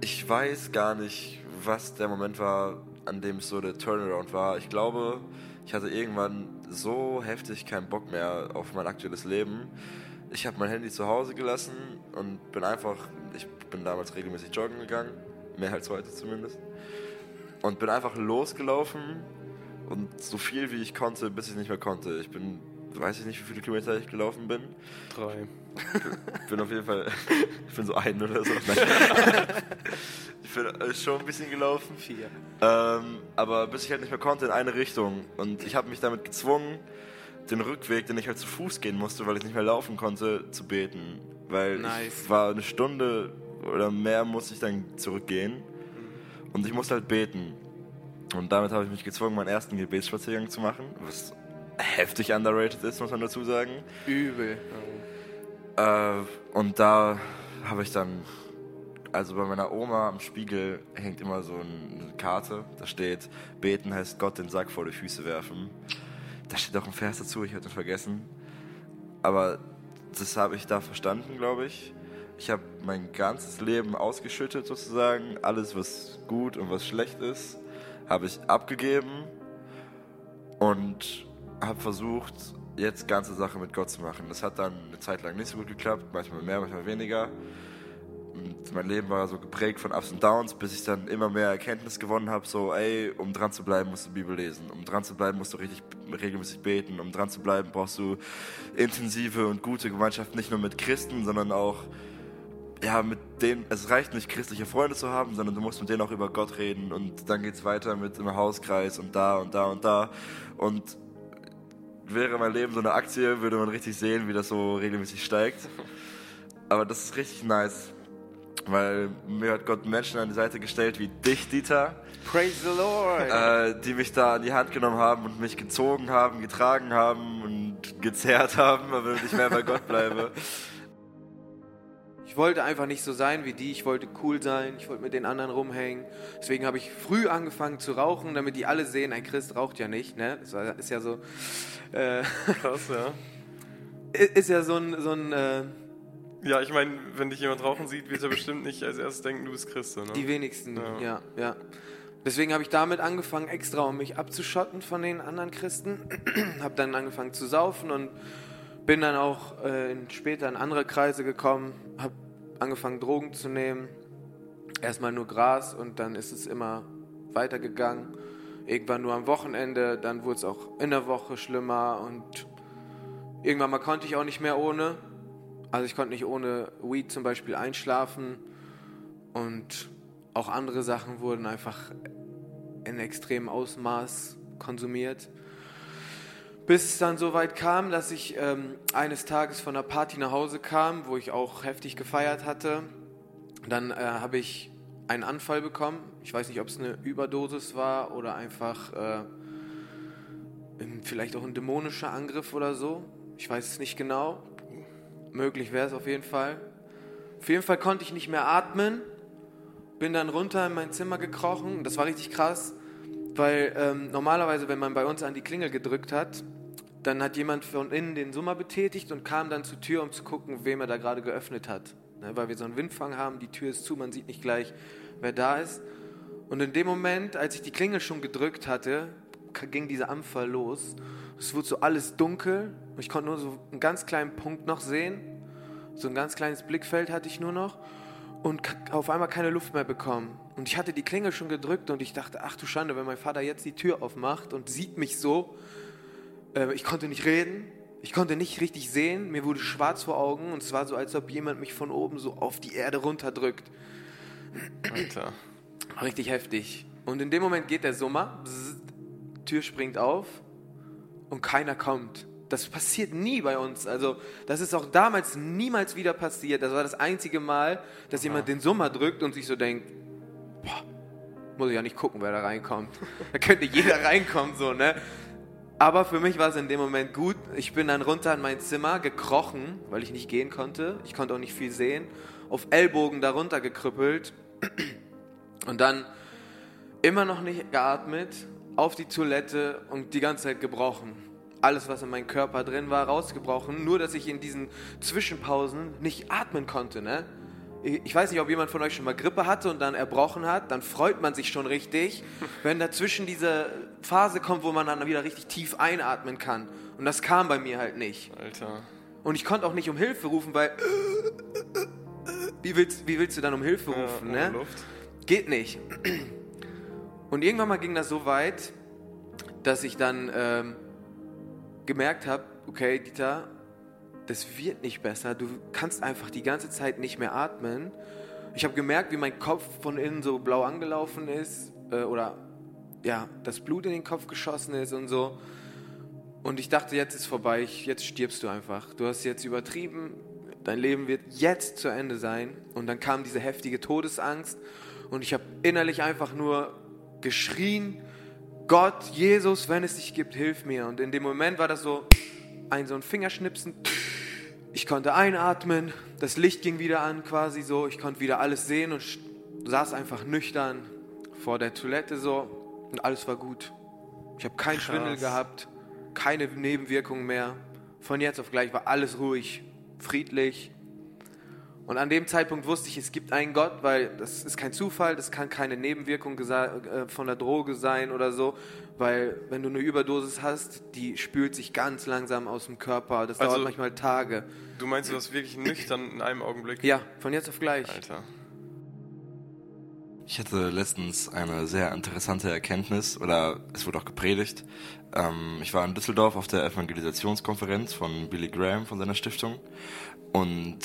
ich weiß gar nicht, was der Moment war, an dem es so der Turnaround war. Ich glaube, ich hatte irgendwann so heftig keinen Bock mehr auf mein aktuelles Leben. Ich habe mein Handy zu Hause gelassen und bin einfach, ich bin damals regelmäßig joggen gegangen, mehr als heute zumindest, und bin einfach losgelaufen und so viel wie ich konnte, bis ich nicht mehr konnte. Ich bin, weiß ich nicht, wie viele Kilometer ich gelaufen bin. Drei. Ich bin auf jeden Fall, ich bin so ein oder so. Ich bin äh, schon ein bisschen gelaufen. Vier. Ähm, aber bis ich halt nicht mehr konnte in eine Richtung. Und ich habe mich damit gezwungen, den Rückweg, den ich halt zu Fuß gehen musste, weil ich nicht mehr laufen konnte, zu beten. Weil Nice. ich war eine Stunde oder mehr musste ich dann zurückgehen. Und ich musste halt beten. Und damit habe ich mich gezwungen, meinen ersten Gebetsspaziergang zu machen, was heftig underrated ist, muss man dazu sagen. Übel. Äh, und da habe ich dann, also bei meiner Oma am Spiegel hängt immer so eine Karte, da steht, beten heißt Gott den Sack vor die Füße werfen. Da steht auch ein Vers dazu, ich hatte vergessen. Aber das habe ich da verstanden, glaube ich. Ich habe mein ganzes Leben ausgeschüttet sozusagen. Alles, was gut und was schlecht ist, habe ich abgegeben und habe versucht, jetzt ganze Sache mit Gott zu machen. Das hat dann eine Zeit lang nicht so gut geklappt, manchmal mehr, manchmal weniger. Und mein Leben war so geprägt von Ups und Downs, bis ich dann immer mehr Erkenntnis gewonnen habe, so, ey, um dran zu bleiben, musst du Bibel lesen. Um dran zu bleiben, musst du richtig regelmäßig beten. Um dran zu bleiben, brauchst du intensive und gute Gemeinschaft, nicht nur mit Christen, sondern auch ja, mit denen, es reicht nicht, christliche Freunde zu haben, sondern du musst mit denen auch über Gott reden und dann geht's weiter mit im Hauskreis und da und da und da. Und wäre mein Leben so eine Aktie, würde man richtig sehen, wie das so regelmäßig steigt. Aber das ist richtig nice, weil mir hat Gott Menschen an die Seite gestellt wie dich, Dieter, Praise the Lord. äh, die mich da an die Hand genommen haben und mich gezogen haben, getragen haben und gezerrt haben, damit ich mehr bei Gott bleibe. Ich wollte einfach nicht so sein wie die, ich wollte cool sein, ich wollte mit den anderen rumhängen. Deswegen habe ich früh angefangen zu rauchen, damit die alle sehen, ein Christ raucht ja nicht. Ne? Das ist ja so. Äh, Krass, ja. ist ja so ein. So ein äh, Ja, ich meine, wenn dich jemand rauchen sieht, wird er bestimmt nicht als erstes denken, du bist Christ. Ne? Die wenigsten, Ja. ja, ja. Deswegen habe ich damit angefangen, extra um mich abzuschotten von den anderen Christen. habe dann angefangen zu saufen und bin dann auch äh, später in andere Kreise gekommen, habe angefangen Drogen zu nehmen. Erstmal nur Gras und dann ist es immer weitergegangen. Irgendwann nur am Wochenende, dann wurde es auch in der Woche schlimmer und irgendwann mal konnte ich auch nicht mehr ohne. Also ich konnte nicht ohne Weed zum Beispiel einschlafen und auch andere Sachen wurden einfach in extremem Ausmaß konsumiert. Bis es dann so weit kam, dass ich ähm, eines Tages von einer Party nach Hause kam, wo ich auch heftig gefeiert hatte. Dann äh, habe ich einen Anfall bekommen. Ich weiß nicht, ob es eine Überdosis war oder einfach äh, vielleicht auch ein dämonischer Angriff oder so. Ich weiß es nicht genau. Möglich wäre es auf jeden Fall. Auf jeden Fall konnte ich nicht mehr atmen. Bin dann runter in mein Zimmer gekrochen. Das war richtig krass, weil ähm, normalerweise, wenn man bei uns an die Klingel gedrückt hat, dann hat jemand von innen den Summer betätigt und kam dann zur Tür, um zu gucken, wem er da gerade geöffnet hat. Ne, weil wir so einen Windfang haben, die Tür ist zu, man sieht nicht gleich, wer da ist. Und in dem Moment, als ich die Klingel schon gedrückt hatte, ging dieser Anfall los. Es wurde so alles dunkel. Und ich konnte nur so einen ganz kleinen Punkt noch sehen. So ein ganz kleines Blickfeld hatte ich nur noch. Und auf einmal keine Luft mehr bekommen. Und ich hatte die Klingel schon gedrückt und ich dachte, ach du Schande, wenn mein Vater jetzt die Tür aufmacht und sieht mich so. Äh, ich konnte nicht reden. Ich konnte nicht richtig sehen. Mir wurde schwarz vor Augen. Und es war so, als ob jemand mich von oben so auf die Erde runterdrückt. Alter. Richtig heftig. Und in dem Moment geht der Summer, bzzzt, Tür springt auf und keiner kommt. Das passiert nie bei uns. Also, das ist auch damals niemals wieder passiert. Das war das einzige Mal, dass jemand den Summer drückt und sich so denkt, boah, muss ich ja nicht gucken, wer da reinkommt. Da könnte jeder reinkommen, so, ne? Aber für mich war es in dem Moment gut. Ich bin dann runter in mein Zimmer gekrochen, weil ich nicht gehen konnte. Ich konnte auch nicht viel sehen. Auf Ellbogen darunter gekrüppelt. Und dann immer noch nicht geatmet, auf die Toilette und die ganze Zeit gebrochen. Alles, was in meinem Körper drin war, rausgebrochen. Nur, dass ich in diesen Zwischenpausen nicht atmen konnte. Ne? Ich weiß nicht, ob jemand von euch schon mal Grippe hatte und dann erbrochen hat. Dann freut man sich schon richtig, wenn dazwischen diese Phase kommt, wo man dann wieder richtig tief einatmen kann. Und das kam bei mir halt nicht. Alter. Und ich konnte auch nicht um Hilfe rufen, weil. Wie willst, wie willst du dann um Hilfe Ja, rufen, ohne ne? Luft. Geht nicht. Und irgendwann mal ging das so weit, dass ich dann ähm, gemerkt habe, okay, Dieter, das wird nicht besser. Du kannst einfach die ganze Zeit nicht mehr atmen. Ich habe gemerkt, wie mein Kopf von innen so blau angelaufen ist äh, oder ja, das Blut in den Kopf geschossen ist und so. Und ich dachte, jetzt ist vorbei, ich, jetzt stirbst du einfach. Du hast jetzt übertrieben, dein Leben wird jetzt zu Ende sein. Und dann kam diese heftige Todesangst und ich habe innerlich einfach nur geschrien, Gott, Jesus, wenn es dich gibt, hilf mir. Und in dem Moment war das so ein so ein Fingerschnipsen. Ich konnte einatmen, das Licht ging wieder an quasi so, ich konnte wieder alles sehen und saß einfach nüchtern vor der Toilette so und alles war gut. Ich habe keinen Schwindel gehabt, keine Nebenwirkungen mehr. Von jetzt auf gleich war alles ruhig, friedlich. Und an dem Zeitpunkt wusste ich, es gibt einen Gott, weil das ist kein Zufall, das kann keine Nebenwirkung äh, von der Droge sein oder so, weil wenn du eine Überdosis hast, die spült sich ganz langsam aus dem Körper. Das Also- dauert manchmal Tage. Du meinst, du warst wirklich nüchtern in einem Augenblick? Ja, von jetzt auf gleich. Alter. Ich hatte letztens eine sehr interessante Erkenntnis, oder es wurde auch gepredigt. Ähm, ich war in Düsseldorf auf der Evangelisationskonferenz von Billy Graham von seiner Stiftung. Und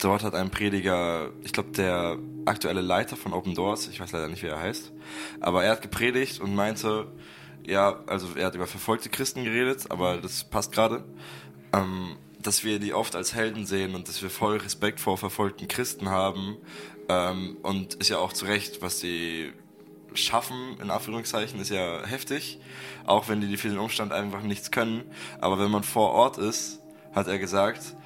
dort hat ein Prediger, ich glaube der aktuelle Leiter von Open Doors, ich weiß leider nicht, wie er heißt, aber er hat gepredigt und meinte, ja, also er hat über verfolgte Christen geredet, aber das passt gerade, ähm, dass wir die oft als Helden sehen und dass wir voll Respekt vor verfolgten Christen haben ähm, und ist ja auch zu Recht, was sie schaffen, in Anführungszeichen, ist ja heftig, auch wenn die für den Umstand einfach nichts können, aber wenn man vor Ort ist, hat er gesagt,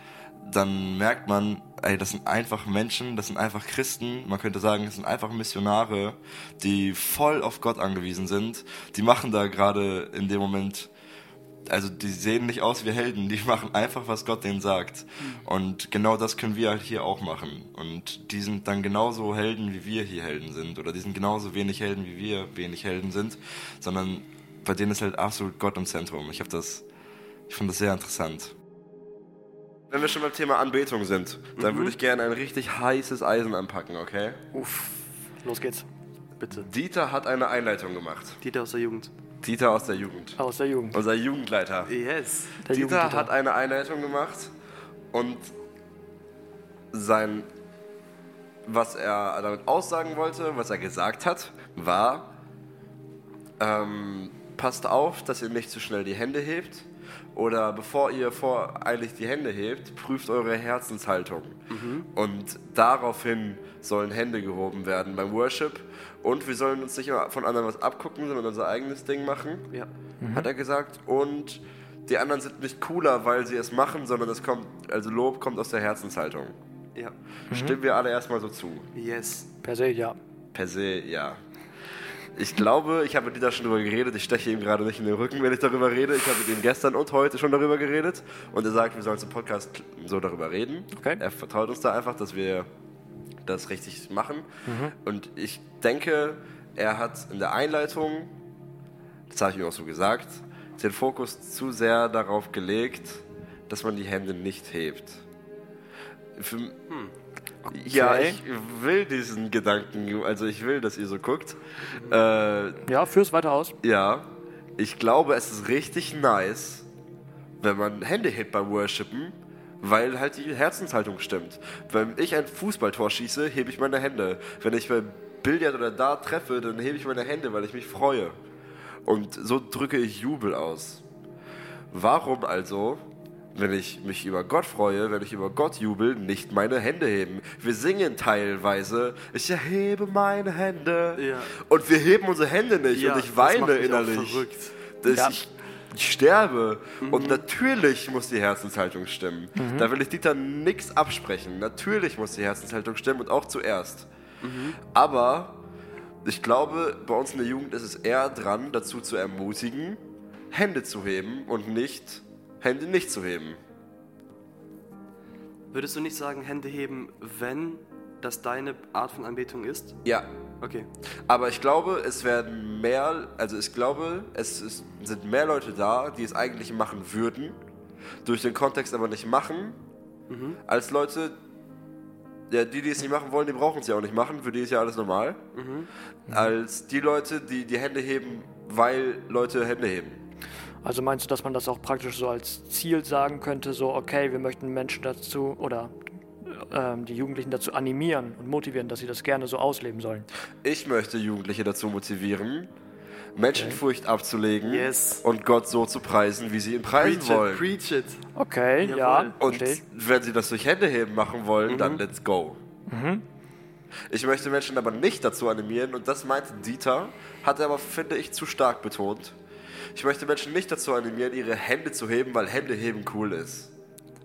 dann merkt man, ey, das sind einfach Menschen, das sind einfach Christen, man könnte sagen, das sind einfach Missionare, die voll auf Gott angewiesen sind. Die machen da gerade in dem Moment, also die sehen nicht aus wie Helden, die machen einfach, was Gott denen sagt. Und genau das können wir halt hier auch machen. Und die sind dann genauso Helden, wie wir hier Helden sind. Oder die sind genauso wenig Helden, wie wir wenig Helden sind. Sondern bei denen ist halt absolut Gott im Zentrum. Ich habe das, ich fand das sehr interessant. Wenn wir schon beim Thema Anbetung sind, dann Mhm. würde ich gerne ein richtig heißes Eisen anpacken, okay? Uff, los geht's. Bitte. Dieter hat eine Einleitung gemacht. Dieter aus der Jugend. Dieter aus der Jugend. Aus der Jugend. Unser Jugendleiter. Yes. Der Dieter hat eine Einleitung gemacht und sein, was er damit aussagen wollte, was er gesagt hat, war, ähm, passt auf, dass ihr nicht zu schnell die Hände hebt oder bevor ihr voreilig die Hände hebt, prüft eure Herzenshaltung. Und daraufhin sollen Hände gehoben werden beim Worship. Und wir sollen uns nicht immer von anderen was abgucken, sondern unser eigenes Ding machen, Ja. hat er gesagt. Und die anderen sind nicht cooler, weil sie es machen, sondern es kommt, also Lob kommt aus der Herzenshaltung. Ja. Stimmen wir alle erstmal so zu? Yes. Per se, ja. Per se, ja. Ich glaube, ich habe mit Dieter schon darüber geredet. Ich steche ihm gerade nicht in den Rücken, wenn ich darüber rede. Ich habe mit ihm gestern und heute schon darüber geredet. Und er sagt, wir sollen zum Podcast so darüber reden. Okay. Er vertraut uns da einfach, dass wir das richtig machen. Und ich denke, er hat in der Einleitung, das habe ich ihm auch so gesagt, den Fokus zu sehr darauf gelegt, dass man die Hände nicht hebt. Für, Ja, ich will diesen Gedanken, also ich will, dass ihr so guckt. Äh, Ja, führ's weiter aus. ja, ich glaube, es ist richtig nice, wenn man Hände hebt beim Worshipen, weil halt die Herzenshaltung stimmt. Wenn ich ein Fußballtor schieße, hebe ich meine Hände. Wenn ich beim Billard oder Dart treffe, dann hebe ich meine Hände, weil ich mich freue. Und so drücke ich Jubel aus. Warum also, wenn ich mich über Gott freue, wenn ich über Gott jubel, nicht meine Hände heben? Wir singen teilweise, ich erhebe meine Hände. Ja. Und wir heben unsere Hände nicht Ja, und ich weine innerlich. Ja. ich, ich sterbe. Mhm. Und natürlich muss die Herzenshaltung stimmen. Da will ich Dieter nichts absprechen. Natürlich muss die Herzenshaltung stimmen und auch zuerst. Mhm. Aber ich glaube, bei uns in der Jugend ist es eher dran, dazu zu ermutigen, Hände zu heben und nicht Hände nicht zu heben. Würdest du nicht sagen, Hände heben, wenn das deine Art von Anbetung ist? Ja, Okay. Aber ich glaube, es werden mehr, also ich glaube, es ist, sind mehr Leute da, die es eigentlich machen würden, durch den Kontext aber nicht machen, als Leute, ja, die, die es nicht machen wollen, die brauchen es ja auch nicht machen, für die ist ja alles normal, als die Leute, die die Hände heben, weil Leute Hände heben. Also meinst du, dass man das auch praktisch so als Ziel sagen könnte, so okay, wir möchten Menschen dazu oder ähm, die Jugendlichen dazu animieren und motivieren, dass sie das gerne so ausleben sollen? Ich möchte Jugendliche dazu motivieren, Menschenfurcht abzulegen Yes. und Gott so zu preisen, wie sie ihn preisen Preach wollen. it, preach it. Okay, Jawohl. ja, Und verstehe wenn sie das durch Hände heben machen wollen, dann let's go. Ich möchte Menschen aber nicht dazu animieren, und das meinte Dieter, hat er aber, finde ich, zu stark betont. Ich möchte Menschen nicht dazu animieren, ihre Hände zu heben, weil Hände heben cool ist.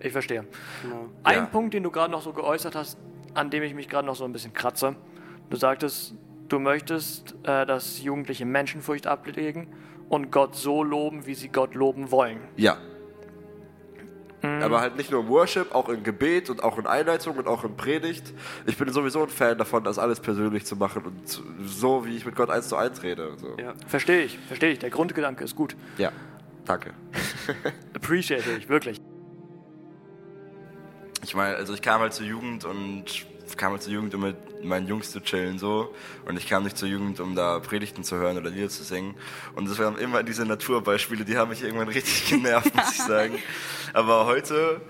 Ich verstehe. Genau. Ein Ja. Punkt, den du gerade noch so geäußert hast, an dem ich mich gerade noch so ein bisschen kratze. Du sagtest, du möchtest, äh, dass Jugendliche Menschenfurcht ablegen und Gott so loben, wie sie Gott loben wollen. Ja. Aber halt nicht nur im Worship, auch im Gebet und auch in Einleitung und auch in Predigt. Ich bin sowieso ein Fan davon, das alles persönlich zu machen und so, wie ich mit Gott eins zu eins rede. So. Ja. Verstehe ich, verstehe ich. Der Grundgedanke ist gut. ja. Danke. Appreciate ich, wirklich. Ich meine, also ich kam halt zur Jugend und kam halt zur Jugend, um mit meinen Jungs zu chillen so. Und ich kam nicht zur Jugend, um da Predigten zu hören oder Lieder zu singen. Und das waren immer diese Naturbeispiele, die haben mich irgendwann richtig genervt, muss ich sagen. Aber heute,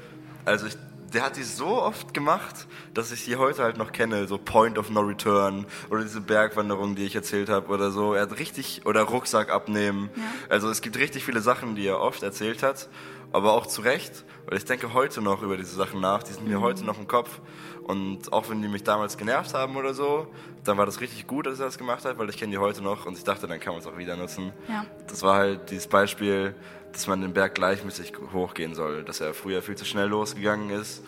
also ich, der hat die so oft gemacht, dass ich die heute halt noch kenne, so Point of No Return oder diese Bergwanderung, die ich erzählt habe oder so. Er hat richtig, oder Rucksack abnehmen. Also es gibt richtig viele Sachen, die er oft erzählt hat, aber auch zu Recht, weil ich denke heute noch über diese Sachen nach, die sind mir heute noch im Kopf. Und auch wenn die mich damals genervt haben oder so, dann war das richtig gut, dass er das gemacht hat, weil ich kenne die heute noch und ich dachte, dann kann man es auch wieder nutzen. Ja. Das war halt dieses Beispiel, dass man den Berg gleichmäßig hochgehen soll, dass er früher viel zu schnell losgegangen ist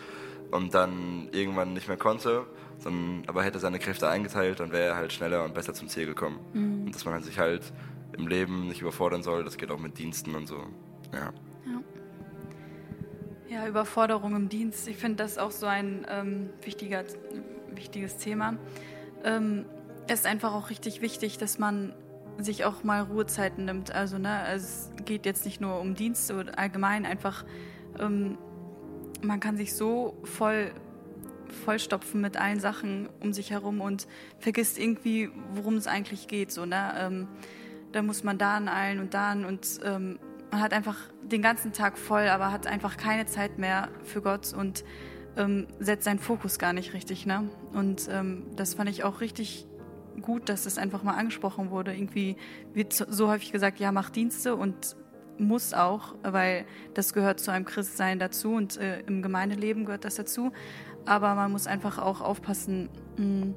und dann irgendwann nicht mehr konnte, sondern, aber hätte seine Kräfte eingeteilt, dann wäre er halt schneller und besser zum Ziel gekommen. Mhm. Und dass man halt sich halt im Leben nicht überfordern soll, das geht auch mit Diensten und so. Ja. Ja, Überforderung im Dienst. Ich finde das auch so ein ähm, wichtiger, wichtiges Thema. Ähm, es ist einfach auch richtig wichtig, dass man sich auch mal Ruhezeiten nimmt. Also, ne, es geht jetzt nicht nur um Dienste oder allgemein einfach, ähm, man kann sich so voll vollstopfen mit allen Sachen um sich herum und vergisst irgendwie, worum es eigentlich geht. So, ne? Ähm, da muss man da an allen und da an und ähm, man hat einfach den ganzen Tag voll, aber hat einfach keine Zeit mehr für Gott und ähm, setzt seinen Fokus gar nicht richtig. Ne? Und ähm, das fand ich auch richtig gut, dass das einfach mal angesprochen wurde. Irgendwie wird so- häufig gesagt, ja, mach Dienste und muss auch, weil das gehört zu einem Christsein dazu und äh, im Gemeindeleben gehört das dazu. Aber man muss einfach auch aufpassen, mh,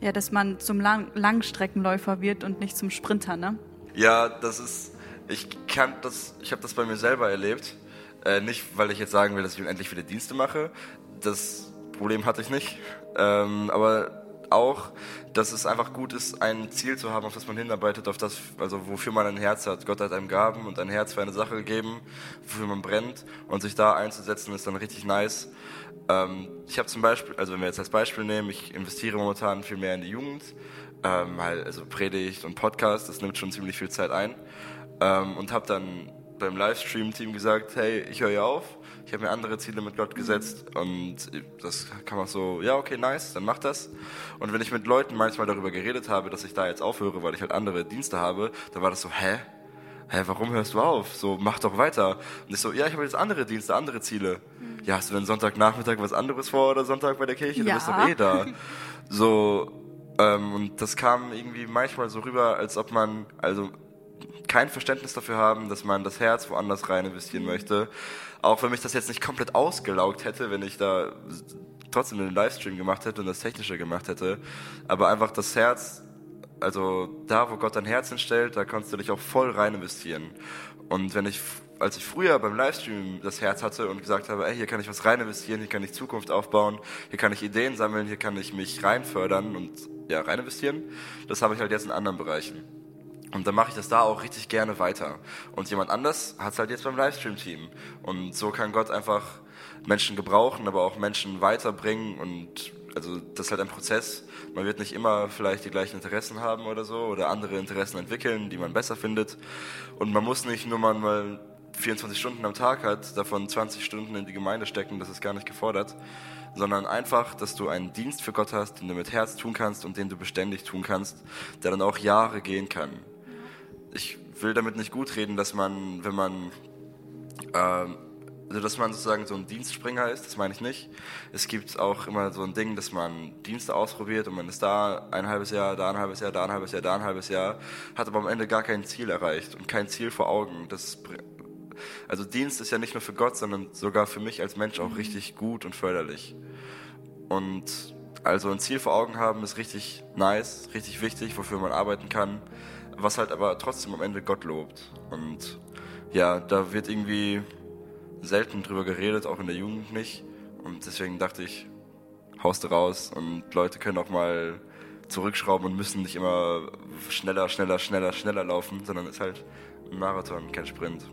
ja, dass man zum Lang Langstreckenläufer wird und nicht zum Sprinter, ne? Ja, das ist. Ich kann das. Ich habe das bei mir selber erlebt. Äh, nicht, weil ich jetzt sagen will, dass ich unendlich viele Dienste mache. Das Problem hatte ich nicht. Ähm, aber auch, dass es einfach gut ist, ein Ziel zu haben, auf das man hinarbeitet, auf das, also wofür man ein Herz hat. Gott hat einem Gaben und ein Herz für eine Sache gegeben, wofür man brennt. Und sich da einzusetzen, ist dann richtig nice. Ähm, ich habe zum Beispiel, also wenn wir jetzt als Beispiel nehmen, ich investiere momentan viel mehr in die Jugend. Ähm, also Predigt und Podcast, das nimmt schon ziemlich viel Zeit ein. Ähm, und habe dann beim Livestream-Team gesagt, hey, ich höre auf, ich habe mir andere Ziele mit Gott gesetzt und das kann man so, ja, okay, nice, dann mach das. Und wenn ich mit Leuten manchmal darüber geredet habe, dass ich da jetzt aufhöre, weil ich halt andere Dienste habe, dann war das so, hä? Hä, warum hörst du auf? So, mach doch weiter. Und ich so, ja, ich habe jetzt andere Dienste, andere Ziele. Ja, hast du denn Sonntagnachmittag was anderes vor oder Sonntag bei der Kirche? Du Ja. bist doch eh da. So, ähm, und das kam irgendwie manchmal so rüber, als ob man, also kein Verständnis dafür haben, dass man das Herz woanders rein investieren möchte. Auch wenn mich das jetzt nicht komplett ausgelaugt hätte, wenn ich da trotzdem einen Livestream gemacht hätte und das Technische gemacht hätte. Aber einfach das Herz, also da, wo Gott dein Herz hinstellt, da kannst du dich auch voll rein investieren. Und wenn ich, als ich früher beim Livestream das Herz hatte und gesagt habe, ey, hier kann ich was rein investieren, hier kann ich Zukunft aufbauen, hier kann ich Ideen sammeln, hier kann ich mich rein fördern und ja, rein investieren, das habe ich halt jetzt in anderen Bereichen. Und dann mache ich das da auch richtig gerne weiter. Und jemand anders hat es halt jetzt beim Livestream-Team. Und so kann Gott einfach Menschen gebrauchen, aber auch Menschen weiterbringen. Und also das ist halt ein Prozess. Man wird nicht immer vielleicht die gleichen Interessen haben oder so oder andere Interessen entwickeln, die man besser findet. Und man muss nicht nur mal, mal 24 Stunden am Tag hat, davon 20 Stunden in die Gemeinde stecken, das ist gar nicht gefordert, sondern einfach, dass du einen Dienst für Gott hast, den du mit Herz tun kannst und den du beständig tun kannst, der dann auch Jahre gehen kann. Ich will damit nicht gut reden, dass man, wenn man, ähm, also dass man sozusagen so ein Dienstspringer ist, das meine ich nicht. Es gibt auch immer so ein Ding, dass man Dienste ausprobiert und man ist da ein halbes Jahr, da ein halbes Jahr, da ein halbes Jahr, da ein halbes Jahr, hat aber am Ende gar kein Ziel erreicht und kein Ziel vor Augen. Das, also Dienst ist ja nicht nur für Gott, sondern sogar für mich als Mensch auch richtig gut und förderlich. Und also ein Ziel vor Augen haben ist richtig nice, richtig wichtig, wofür man arbeiten kann, was halt aber trotzdem am Ende Gott lobt. Und ja, da wird irgendwie selten drüber geredet, auch in der Jugend nicht. Und deswegen dachte ich, haust du raus und Leute können auch mal zurückschrauben und müssen nicht immer schneller, schneller, schneller, schneller laufen, sondern es ist halt ein Marathon, kein Sprint.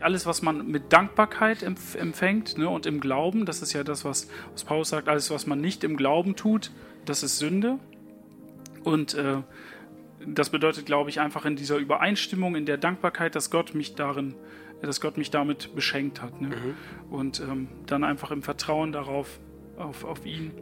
Alles, was man mit Dankbarkeit empf empfängt ne, und im Glauben, das ist ja das, was, was Paulus sagt, alles, was man nicht im Glauben tut, das ist Sünde. Und äh, das bedeutet, glaube ich, einfach in dieser Übereinstimmung, in der Dankbarkeit, dass Gott mich darin, dass Gott mich damit beschenkt hat. Ne? Und ähm, dann einfach im Vertrauen darauf, auf, auf ihn,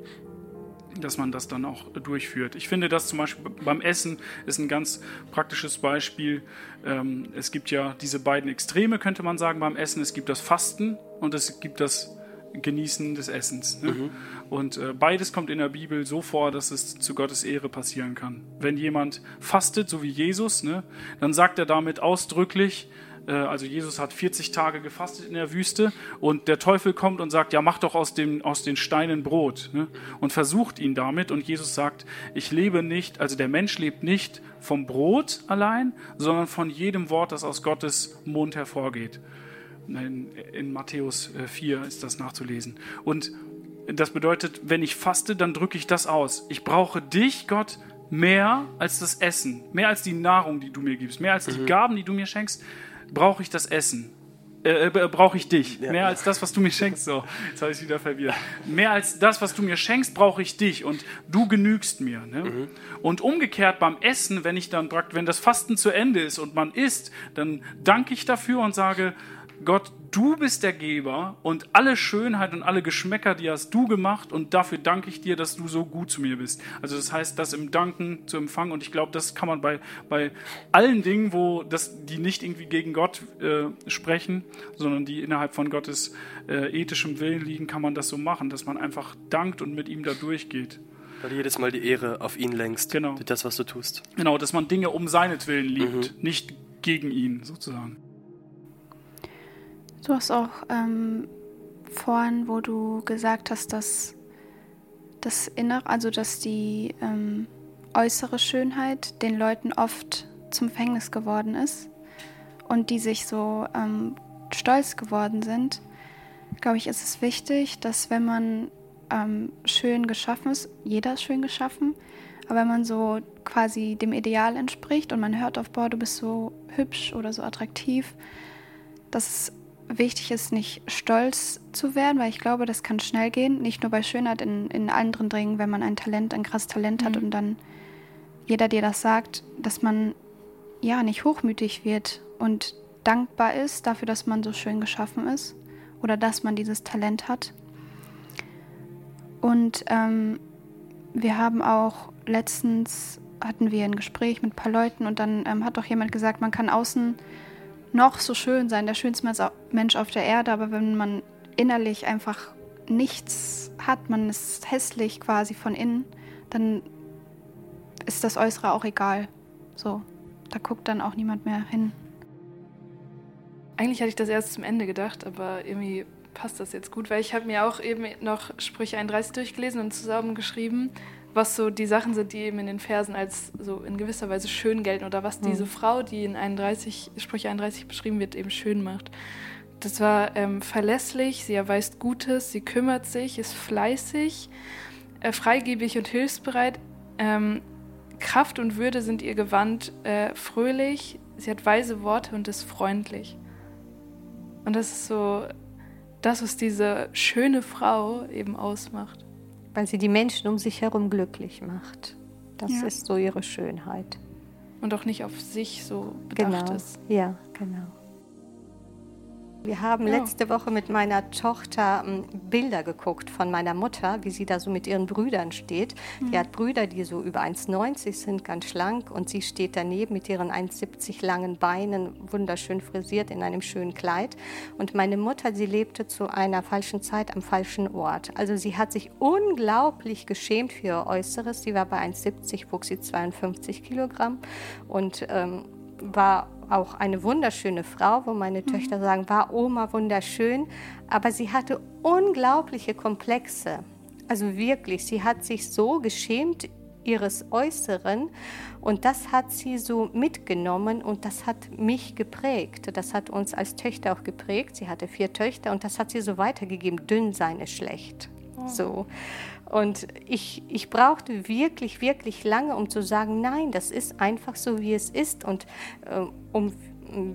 dass man das dann auch durchführt. Ich finde das zum Beispiel beim Essen ist ein ganz praktisches Beispiel. Ähm, es gibt ja diese beiden Extreme, könnte man sagen, beim Essen. Es gibt das Fasten und es gibt das Genießen des Essens. Ne? Und äh, beides kommt in der Bibel so vor, dass es zu Gottes Ehre passieren kann. Wenn jemand fastet, so wie Jesus, ne, dann sagt er damit ausdrücklich, äh, also Jesus hat 40 Tage gefastet in der Wüste und der Teufel kommt und sagt, ja, mach doch aus, dem, aus den Steinen Brot ne? und versucht ihn damit und Jesus sagt, ich lebe nicht, also der Mensch lebt nicht vom Brot allein, sondern von jedem Wort, das aus Gottes Mund hervorgeht. In, in Matthäus äh, 4 ist das nachzulesen. Und das bedeutet, wenn ich faste, dann drücke ich das aus. Ich brauche dich, Gott, mehr als das Essen, mehr als die Nahrung, die du mir gibst, mehr als die Gaben, die du mir schenkst, brauche ich das Essen. Äh, äh, brauche ich dich. Mehr als das, was du mir schenkst. So, jetzt habe ich wieder verwirrt. Mehr als das, was du mir schenkst, brauche ich dich und du genügst mir. Ne? Und umgekehrt beim Essen, wenn ich dann wenn das Fasten zu Ende ist und man isst, dann danke ich dafür und sage, Gott, du bist der Geber und alle Schönheit und alle Geschmäcker, die hast du gemacht und dafür danke ich dir, dass du so gut zu mir bist. Also das heißt, das im Danken zu empfangen und ich glaube, das kann man bei, bei allen Dingen, wo das, die nicht irgendwie gegen Gott äh, sprechen, sondern die innerhalb von Gottes äh, ethischem Willen liegen, kann man das so machen, dass man einfach dankt und mit ihm da durchgeht. Weil du jedes Mal die Ehre auf ihn lenkst. Genau. Das, was du tust. Genau, dass man Dinge um seinetwillen liebt, nicht gegen ihn sozusagen. Du hast auch ähm, vorhin, wo du gesagt hast, dass das Innere, also dass die ähm, äußere Schönheit den Leuten oft zum Verhängnis geworden ist und die sich so ähm, stolz geworden sind, glaube ich, ist es wichtig, dass wenn man ähm, schön geschaffen ist, jeder ist schön geschaffen, aber wenn man so quasi dem Ideal entspricht und man hört auf, boah, du bist so hübsch oder so attraktiv, dass es wichtig ist, nicht stolz zu werden, weil ich glaube, das kann schnell gehen. Nicht nur bei Schönheit, in, in anderen Dingen, wenn man ein Talent, ein krasses Talent hat und dann jeder dir das sagt, dass man ja nicht hochmütig wird und dankbar ist dafür, dass man so schön geschaffen ist oder dass man dieses Talent hat. Und ähm, wir haben auch letztens hatten wir ein Gespräch mit ein paar Leuten und dann ähm, hat doch jemand gesagt, man kann außen noch so schön sein, der schönste Mensch auf der Erde, aber wenn man innerlich einfach nichts hat, man ist hässlich quasi von innen, dann ist das Äußere auch egal. So, da guckt dann auch niemand mehr hin. Eigentlich hatte ich das erst zum Ende gedacht, aber irgendwie passt das jetzt gut, weil ich habe mir auch eben noch Sprüche 31 durchgelesen und zusammengeschrieben, was so die Sachen sind, die eben in den Versen als so in gewisser Weise schön gelten oder was diese Mhm. Frau, die in 31, Sprüche 31 beschrieben wird, eben schön macht. Das war ähm, verlässlich, sie erweist Gutes, sie kümmert sich, ist fleißig, äh, freigebig und hilfsbereit. Ähm, Kraft und Würde sind ihr Gewand, äh, fröhlich, sie hat weise Worte und ist freundlich. Und das ist so das, was diese schöne Frau eben ausmacht. Weil sie die Menschen um sich herum glücklich macht. Das Ja. ist so ihre Schönheit. Und auch nicht auf sich so bedacht Genau. ist. Ja, genau. Wir haben Ja. letzte Woche mit meiner Tochter ähm, Bilder geguckt von meiner Mutter, wie sie da so mit ihren Brüdern steht. Die Mhm. hat Brüder, die so über 1,90 sind, ganz schlank. Und sie steht daneben mit ihren 1,70 langen Beinen, wunderschön frisiert in einem schönen Kleid. Und meine Mutter, sie lebte zu einer falschen Zeit am falschen Ort. Also sie hat sich unglaublich geschämt für ihr Äußeres. Sie war bei 1,70, wog sie 52 Kilogramm und ähm, war auch eine wunderschöne Frau, wo meine Töchter sagen, war Oma wunderschön, aber sie hatte unglaubliche Komplexe. Also wirklich, sie hat sich so geschämt ihres Äußeren und das hat sie so mitgenommen und das hat mich geprägt. Das hat uns als Töchter auch geprägt. Sie hatte vier Töchter und das hat sie so weitergegeben. Dünn sein ist schlecht. So. Und ich, ich brauchte wirklich, wirklich lange, um zu sagen, nein, das ist einfach so, wie es ist. Und ähm, um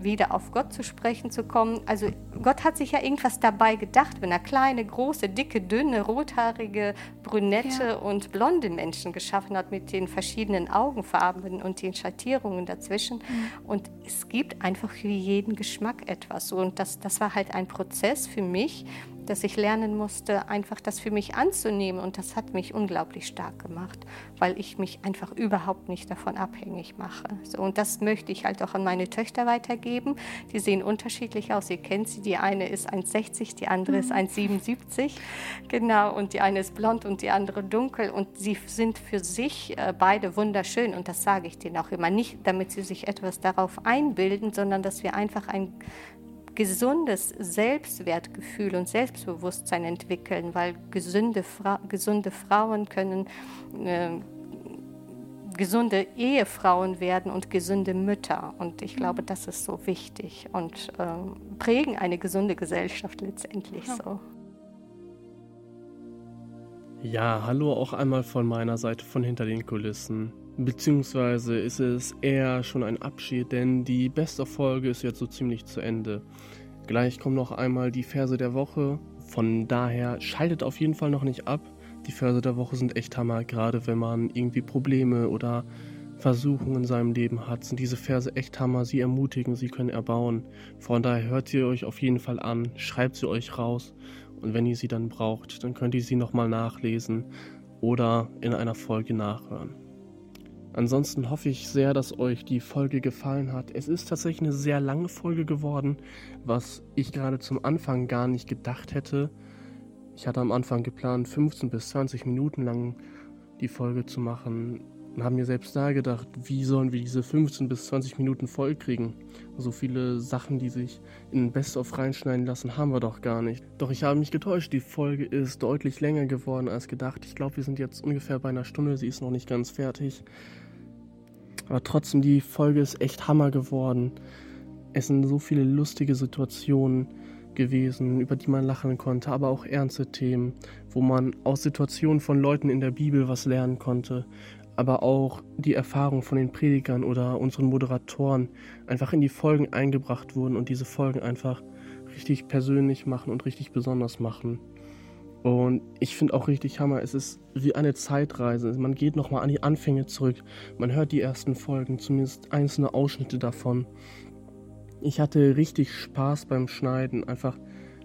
wieder auf Gott zu sprechen zu kommen. Also Gott hat sich ja irgendwas dabei gedacht, wenn er kleine, große, dicke, dünne, rothaarige, brünette und blonde Menschen geschaffen hat mit den verschiedenen Augenfarben und den Schattierungen dazwischen. Und es gibt einfach für jeden Geschmack etwas. Und das, das war halt ein Prozess für mich, dass ich lernen musste, einfach das für mich anzunehmen. Und das hat mich unglaublich stark gemacht, weil ich mich einfach überhaupt nicht davon abhängig mache. So, und das möchte ich halt auch an meine Töchter weitergeben. Die sehen unterschiedlich aus. Ihr kennt sie. Die eine ist 1,60, die andere ist 1,77. Genau. Und die eine ist blond und die andere dunkel. Und sie sind für sich äh, beide wunderschön. Und das sage ich denen auch immer. Nicht, damit sie sich etwas darauf einbilden, sondern dass wir einfach ein gesundes Selbstwertgefühl und Selbstbewusstsein entwickeln, weil gesunde, Fra gesunde Frauen können äh, gesunde Ehefrauen werden und gesunde Mütter. Und ich glaube, das ist so wichtig und äh, prägen eine gesunde Gesellschaft letztendlich so. Ja, hallo auch einmal von meiner Seite von hinter den Kulissen. Beziehungsweise ist es eher schon ein Abschied, denn die beste Folge ist jetzt so ziemlich zu Ende. Gleich kommen noch einmal die Verse der Woche. Von daher schaltet auf jeden Fall noch nicht ab. Die Verse der Woche sind echt Hammer, gerade wenn man irgendwie Probleme oder Versuchungen in seinem Leben hat, sind diese Verse echt Hammer. Sie ermutigen, sie können erbauen. Von daher hört sie euch auf jeden Fall an, schreibt sie euch raus und wenn ihr sie dann braucht, dann könnt ihr sie nochmal nachlesen oder in einer Folge nachhören. Ansonsten hoffe ich sehr, dass euch die Folge gefallen hat. Es ist tatsächlich eine sehr lange Folge geworden, was ich gerade zum Anfang gar nicht gedacht hätte. Ich hatte am Anfang geplant, 15 bis 20 Minuten lang die Folge zu machen und habe mir selbst da gedacht, wie sollen wir diese 15 bis 20 Minuten voll kriegen? So viele Sachen, die sich in Best-of reinschneiden lassen, haben wir doch gar nicht. Doch ich habe mich getäuscht, die Folge ist deutlich länger geworden als gedacht. Ich glaube, wir sind jetzt ungefähr bei einer Stunde, sie ist noch nicht ganz fertig. Aber trotzdem, die Folge ist echt Hammer geworden. Es sind so viele lustige Situationen gewesen, über die man lachen konnte, aber auch ernste Themen, wo man aus Situationen von Leuten in der Bibel was lernen konnte, aber auch die Erfahrung von den Predigern oder unseren Moderatoren einfach in die Folgen eingebracht wurden und diese Folgen einfach richtig persönlich machen und richtig besonders machen. Und ich finde auch richtig Hammer, es ist wie eine Zeitreise. Man geht nochmal an die Anfänge zurück. Man hört die ersten Folgen, zumindest einzelne Ausschnitte davon. Ich hatte richtig Spaß beim Schneiden, einfach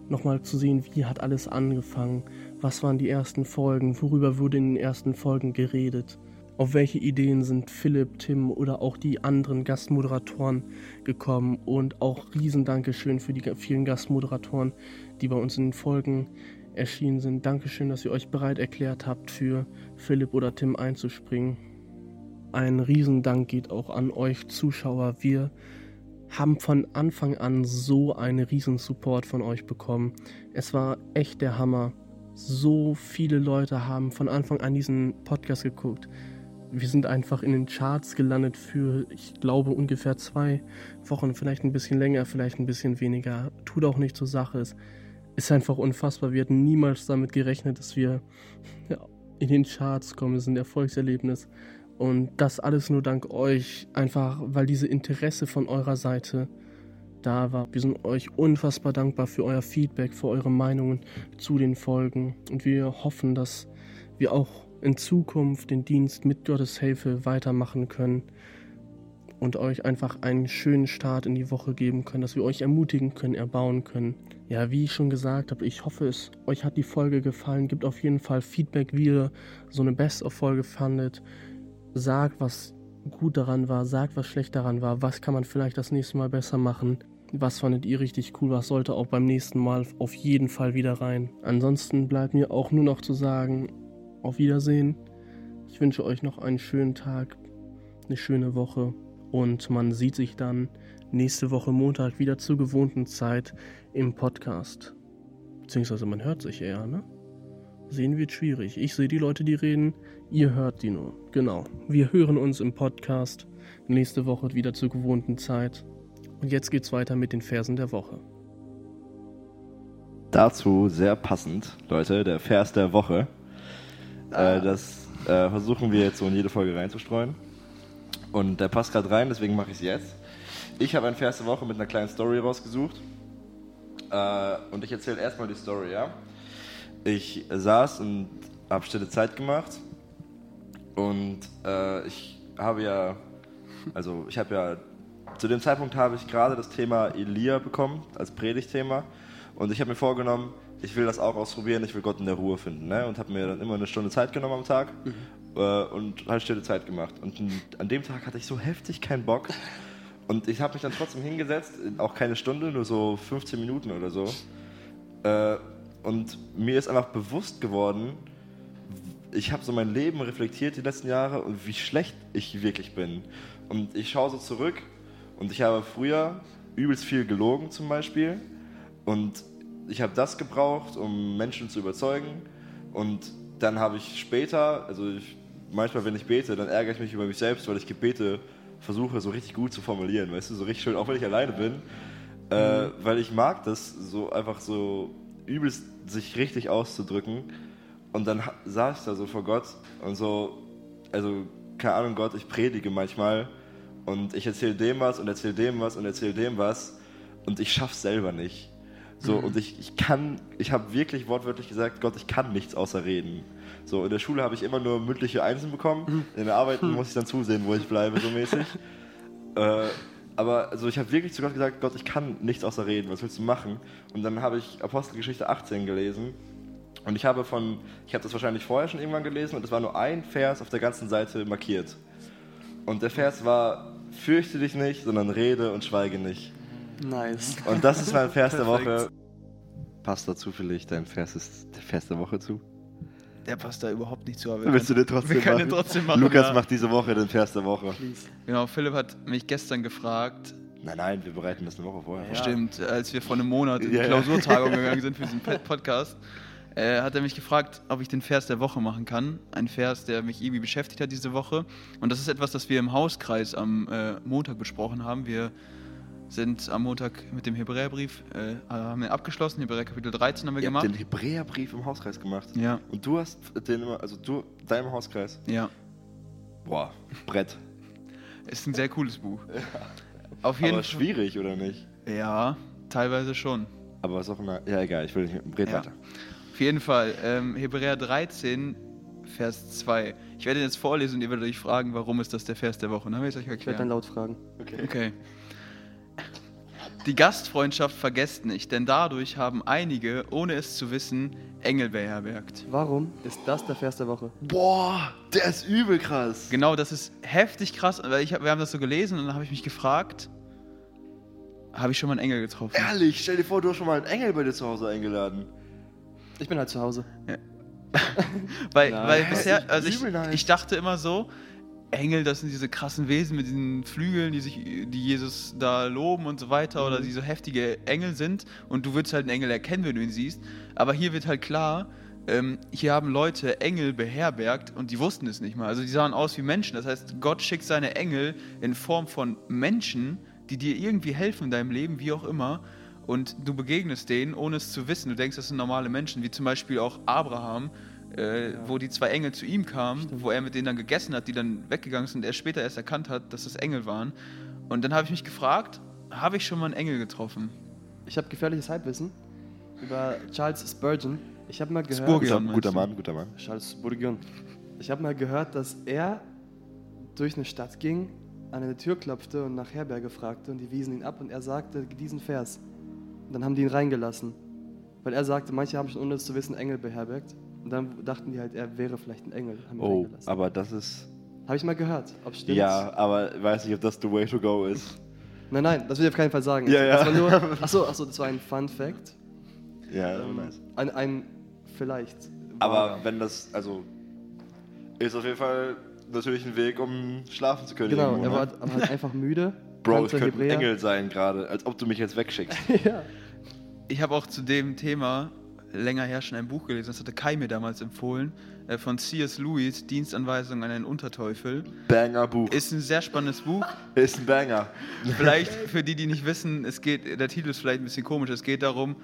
nochmal zu sehen, wie hat alles angefangen, was waren die ersten Folgen, worüber wurde in den ersten Folgen geredet, auf welche Ideen sind Philipp, Tim oder auch die anderen Gastmoderatoren gekommen und auch riesen Dankeschön für die vielen Gastmoderatoren, die bei uns in den Folgen erschienen sind. Dankeschön, dass ihr euch bereit erklärt habt, für Philipp oder Tim einzuspringen. Ein Riesendank geht auch an euch Zuschauer. Wir haben von Anfang an so einen riesen Support von euch bekommen. Es war echt der Hammer. So viele Leute haben von Anfang an diesen Podcast geguckt. Wir sind einfach in den Charts gelandet für, ich glaube, ungefähr zwei Wochen, vielleicht ein bisschen länger, vielleicht ein bisschen weniger. Tut auch nicht zur Sache. Es ist einfach unfassbar. Wir hatten niemals damit gerechnet, dass wir in den Charts kommen. Es ist ein Erfolgserlebnis. Und das alles nur dank euch, einfach weil diese Interesse von eurer Seite da war. Wir sind euch unfassbar dankbar für euer Feedback, für eure Meinungen zu den Folgen. Und wir hoffen, dass wir auch in Zukunft den Dienst mit Gottes Hilfe weitermachen können und euch einfach einen schönen Start in die Woche geben können, dass wir euch ermutigen können, erbauen können. Ja, wie ich schon gesagt habe, ich hoffe es, euch hat die Folge gefallen. Gebt auf jeden Fall Feedback, wie ihr so eine Best-of-Folge fandet sagt, was gut daran war, sagt, was schlecht daran war, was kann man vielleicht das nächste Mal besser machen, was fandet ihr richtig cool, was sollte auch beim nächsten Mal auf jeden Fall wieder rein. Ansonsten bleibt mir auch nur noch zu sagen, auf Wiedersehen. Ich wünsche euch noch einen schönen Tag, eine schöne Woche und man sieht sich dann nächste Woche Montag wieder zur gewohnten Zeit im Podcast. Beziehungsweise man hört sich eher, ne? Sehen wird schwierig. Ich sehe die Leute, die reden, ihr hört die nur. Genau. Wir hören uns im Podcast nächste Woche wieder zur gewohnten Zeit. Und jetzt geht's weiter mit den Versen der Woche. Dazu sehr passend, Leute, der Vers der Woche. Äh, das äh, versuchen wir jetzt so in jede Folge reinzustreuen. Und der passt gerade rein, deswegen mache ich es jetzt. Ich habe einen Vers der Woche mit einer kleinen Story rausgesucht. Äh, und ich erzähle erstmal die Story, ja? Ich saß und habe stille Zeit gemacht. Und äh, ich habe ja, also ich habe ja, zu dem Zeitpunkt habe ich gerade das Thema Elia bekommen als Predigtthema. Und ich habe mir vorgenommen, ich will das auch ausprobieren, ich will Gott in der Ruhe finden. Ne? Und habe mir dann immer eine Stunde Zeit genommen am Tag mhm. äh, und halt stille Zeit gemacht. Und an dem Tag hatte ich so heftig keinen Bock. Und ich habe mich dann trotzdem hingesetzt, auch keine Stunde, nur so 15 Minuten oder so. Äh, und mir ist einfach bewusst geworden, ich habe so mein Leben reflektiert die letzten Jahre und wie schlecht ich wirklich bin. Und ich schaue so zurück und ich habe früher übelst viel gelogen zum Beispiel. Und ich habe das gebraucht, um Menschen zu überzeugen. Und dann habe ich später, also ich, manchmal, wenn ich bete, dann ärgere ich mich über mich selbst, weil ich Gebete versuche, so richtig gut zu formulieren, weißt du, so richtig schön, auch wenn ich alleine bin. Äh, weil ich mag das, so einfach so übelst sich richtig auszudrücken. Und dann saß ich da so vor Gott und so, also keine Ahnung, Gott, ich predige manchmal und ich erzähle dem was und erzähle dem was und erzähle dem was und ich schaff's selber nicht. So, mhm. und ich, ich kann, ich habe wirklich wortwörtlich gesagt, Gott, ich kann nichts außer reden. So, in der Schule habe ich immer nur mündliche Einsen bekommen, mhm. in der Arbeit muss ich dann zusehen, wo ich bleibe, so mäßig. äh, aber also ich habe wirklich zu Gott gesagt, Gott, ich kann nichts außer reden, was willst du machen? Und dann habe ich Apostelgeschichte 18 gelesen und ich habe von, ich habe das wahrscheinlich vorher schon irgendwann gelesen und es war nur ein Vers auf der ganzen Seite markiert. Und der Vers war, fürchte dich nicht, sondern rede und schweige nicht. Nice. Und das ist mein Vers der Woche. Passt da zufällig dein Vers ist der Vers der Woche zu? Der passt da überhaupt nicht zu. Aber Willst du den trotzdem wir machen? Den trotzdem machen? Lukas ja. macht diese Woche den Vers der Woche. Please. Genau, Philipp hat mich gestern gefragt. Nein, nein, wir bereiten das eine Woche vorher. Ja. Stimmt, als wir vor einem Monat in die ja, Klausurtagung gegangen sind für diesen Podcast, äh, hat er mich gefragt, ob ich den Vers der Woche machen kann. Ein Vers, der mich irgendwie beschäftigt hat diese Woche. Und das ist etwas, das wir im Hauskreis am äh, Montag besprochen haben. Wir sind am Montag mit dem Hebräerbrief, äh, haben wir abgeschlossen, Hebräer Kapitel 13 haben wir Ihr gemacht. Habt den Hebräerbrief im Hauskreis gemacht. Ja. Und du hast den immer, also du, deinem Hauskreis. Ja. Boah, Brett. Ist ein sehr cooles Buch. Ja. Auf jeden Aber schwierig, oder nicht? Ja, teilweise schon. Aber was auch immer. Ja, egal, ich will nicht. Red Ja. weiter. Auf jeden Fall, ähm, Hebräer 13, Vers 2. Ich werde ihn jetzt vorlesen und ihr werdet euch fragen, warum ist das der Vers der Woche. Dann will ich euch erklären. Ich werde dann laut fragen. Okay. okay. Die Gastfreundschaft vergesst nicht, denn dadurch haben einige, ohne es zu wissen, Engel beherbergt. Warum ist das der Vers der Woche? Boah, der ist übel krass. Genau, das ist heftig krass, weil ich, wir haben das so gelesen und dann habe ich mich gefragt, habe ich schon mal einen Engel getroffen? Ehrlich, stell dir vor, du hast schon mal einen Engel bei dir zu Hause eingeladen. Ich bin halt zu Hause. Weil, Nein. weil Das bisher, also ich, nice. ich dachte immer so, Engel, das sind diese krassen Wesen mit diesen Flügeln, die sich, die Jesus da loben und so weiter, oder die so heftige Engel sind. Und du würdest halt einen Engel erkennen, wenn du ihn siehst. Aber hier wird halt klar, ähm, hier haben Leute Engel beherbergt und die wussten es nicht mal. Also die sahen aus wie Menschen. Das heißt, Gott schickt seine Engel in Form von Menschen, die dir irgendwie helfen in deinem Leben, wie auch immer. Und du begegnest denen, ohne es zu wissen. Du denkst, das sind normale Menschen, wie zum Beispiel auch Abraham, äh, wo die zwei Engel zu ihm kamen, wo er mit denen dann gegessen hat, die dann weggegangen sind und er später erst erkannt hat, dass das Engel waren. Und dann habe ich mich gefragt, habe ich schon mal einen Engel getroffen? Ich habe gefährliches Halbwissen über Charles Spurgeon. Ich habe mal gehört. Spurgeon, Guter-? Mann, guter Mann. Charles Spurgeon. Ich habe mal gehört, dass er durch eine Stadt ging, an eine Tür klopfte und nach Herberge fragte und die wiesen ihn ab und er sagte diesen Vers. Und dann haben die ihn reingelassen. Weil er sagte, manche haben schon ohne es zu wissen Engel beherbergt. Und dann dachten die halt, er wäre vielleicht ein Engel. Oh, aber das ist. Habe ich mal gehört. Ob stimmt? Ja, aber ich weiß nicht, ob das the way to go ist. Nein, nein, das will ich auf keinen Fall sagen. Ja, ja. Das war nur, achso, achso, das war ein Fun Fact. Ja, Ähm, nice. Ein, ein vielleicht. Aber wenn das, also, ist auf jeden Fall natürlich ein Weg, um schlafen zu können. Genau, irgendwo, er ne? war aber halt einfach müde. Bro, es könnte ein. Engel sein gerade, als ob du mich jetzt wegschickst. ja. Ich habe auch zu dem Thema länger her schon ein Buch gelesen, das hatte Kai mir damals empfohlen, äh, von C.S. Lewis, Dienstanweisung an einen Unterteufel. Banger Buch. Ist ein sehr spannendes Buch. Ist ein Banger. Vielleicht für die, die nicht wissen, es geht, der Titel ist vielleicht ein bisschen komisch, es geht darum,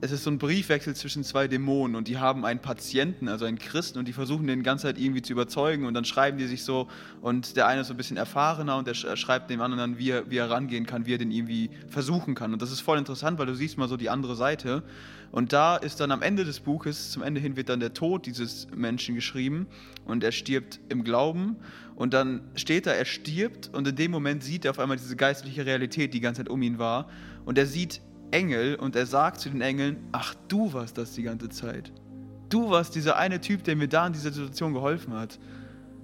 es ist so ein Briefwechsel zwischen zwei Dämonen und die haben einen Patienten, also einen Christen, und die versuchen den die ganze Zeit irgendwie zu überzeugen und dann schreiben die sich so und der eine ist so ein bisschen erfahrener und der sch- schreibt dem anderen dann, wie er, wie er rangehen kann, wie er den irgendwie versuchen kann. Und das ist voll interessant, weil du siehst mal so die andere Seite. Und da ist dann am Ende des Buches, zum Ende hin wird dann der Tod dieses Menschen geschrieben und er stirbt im Glauben und dann steht da, er stirbt und in dem Moment sieht er auf einmal diese geistliche Realität, die die ganze Zeit um ihn war und er sieht Engel und er sagt zu den Engeln, ach du warst das die ganze Zeit. Du warst dieser eine Typ, der mir da in dieser Situation geholfen hat.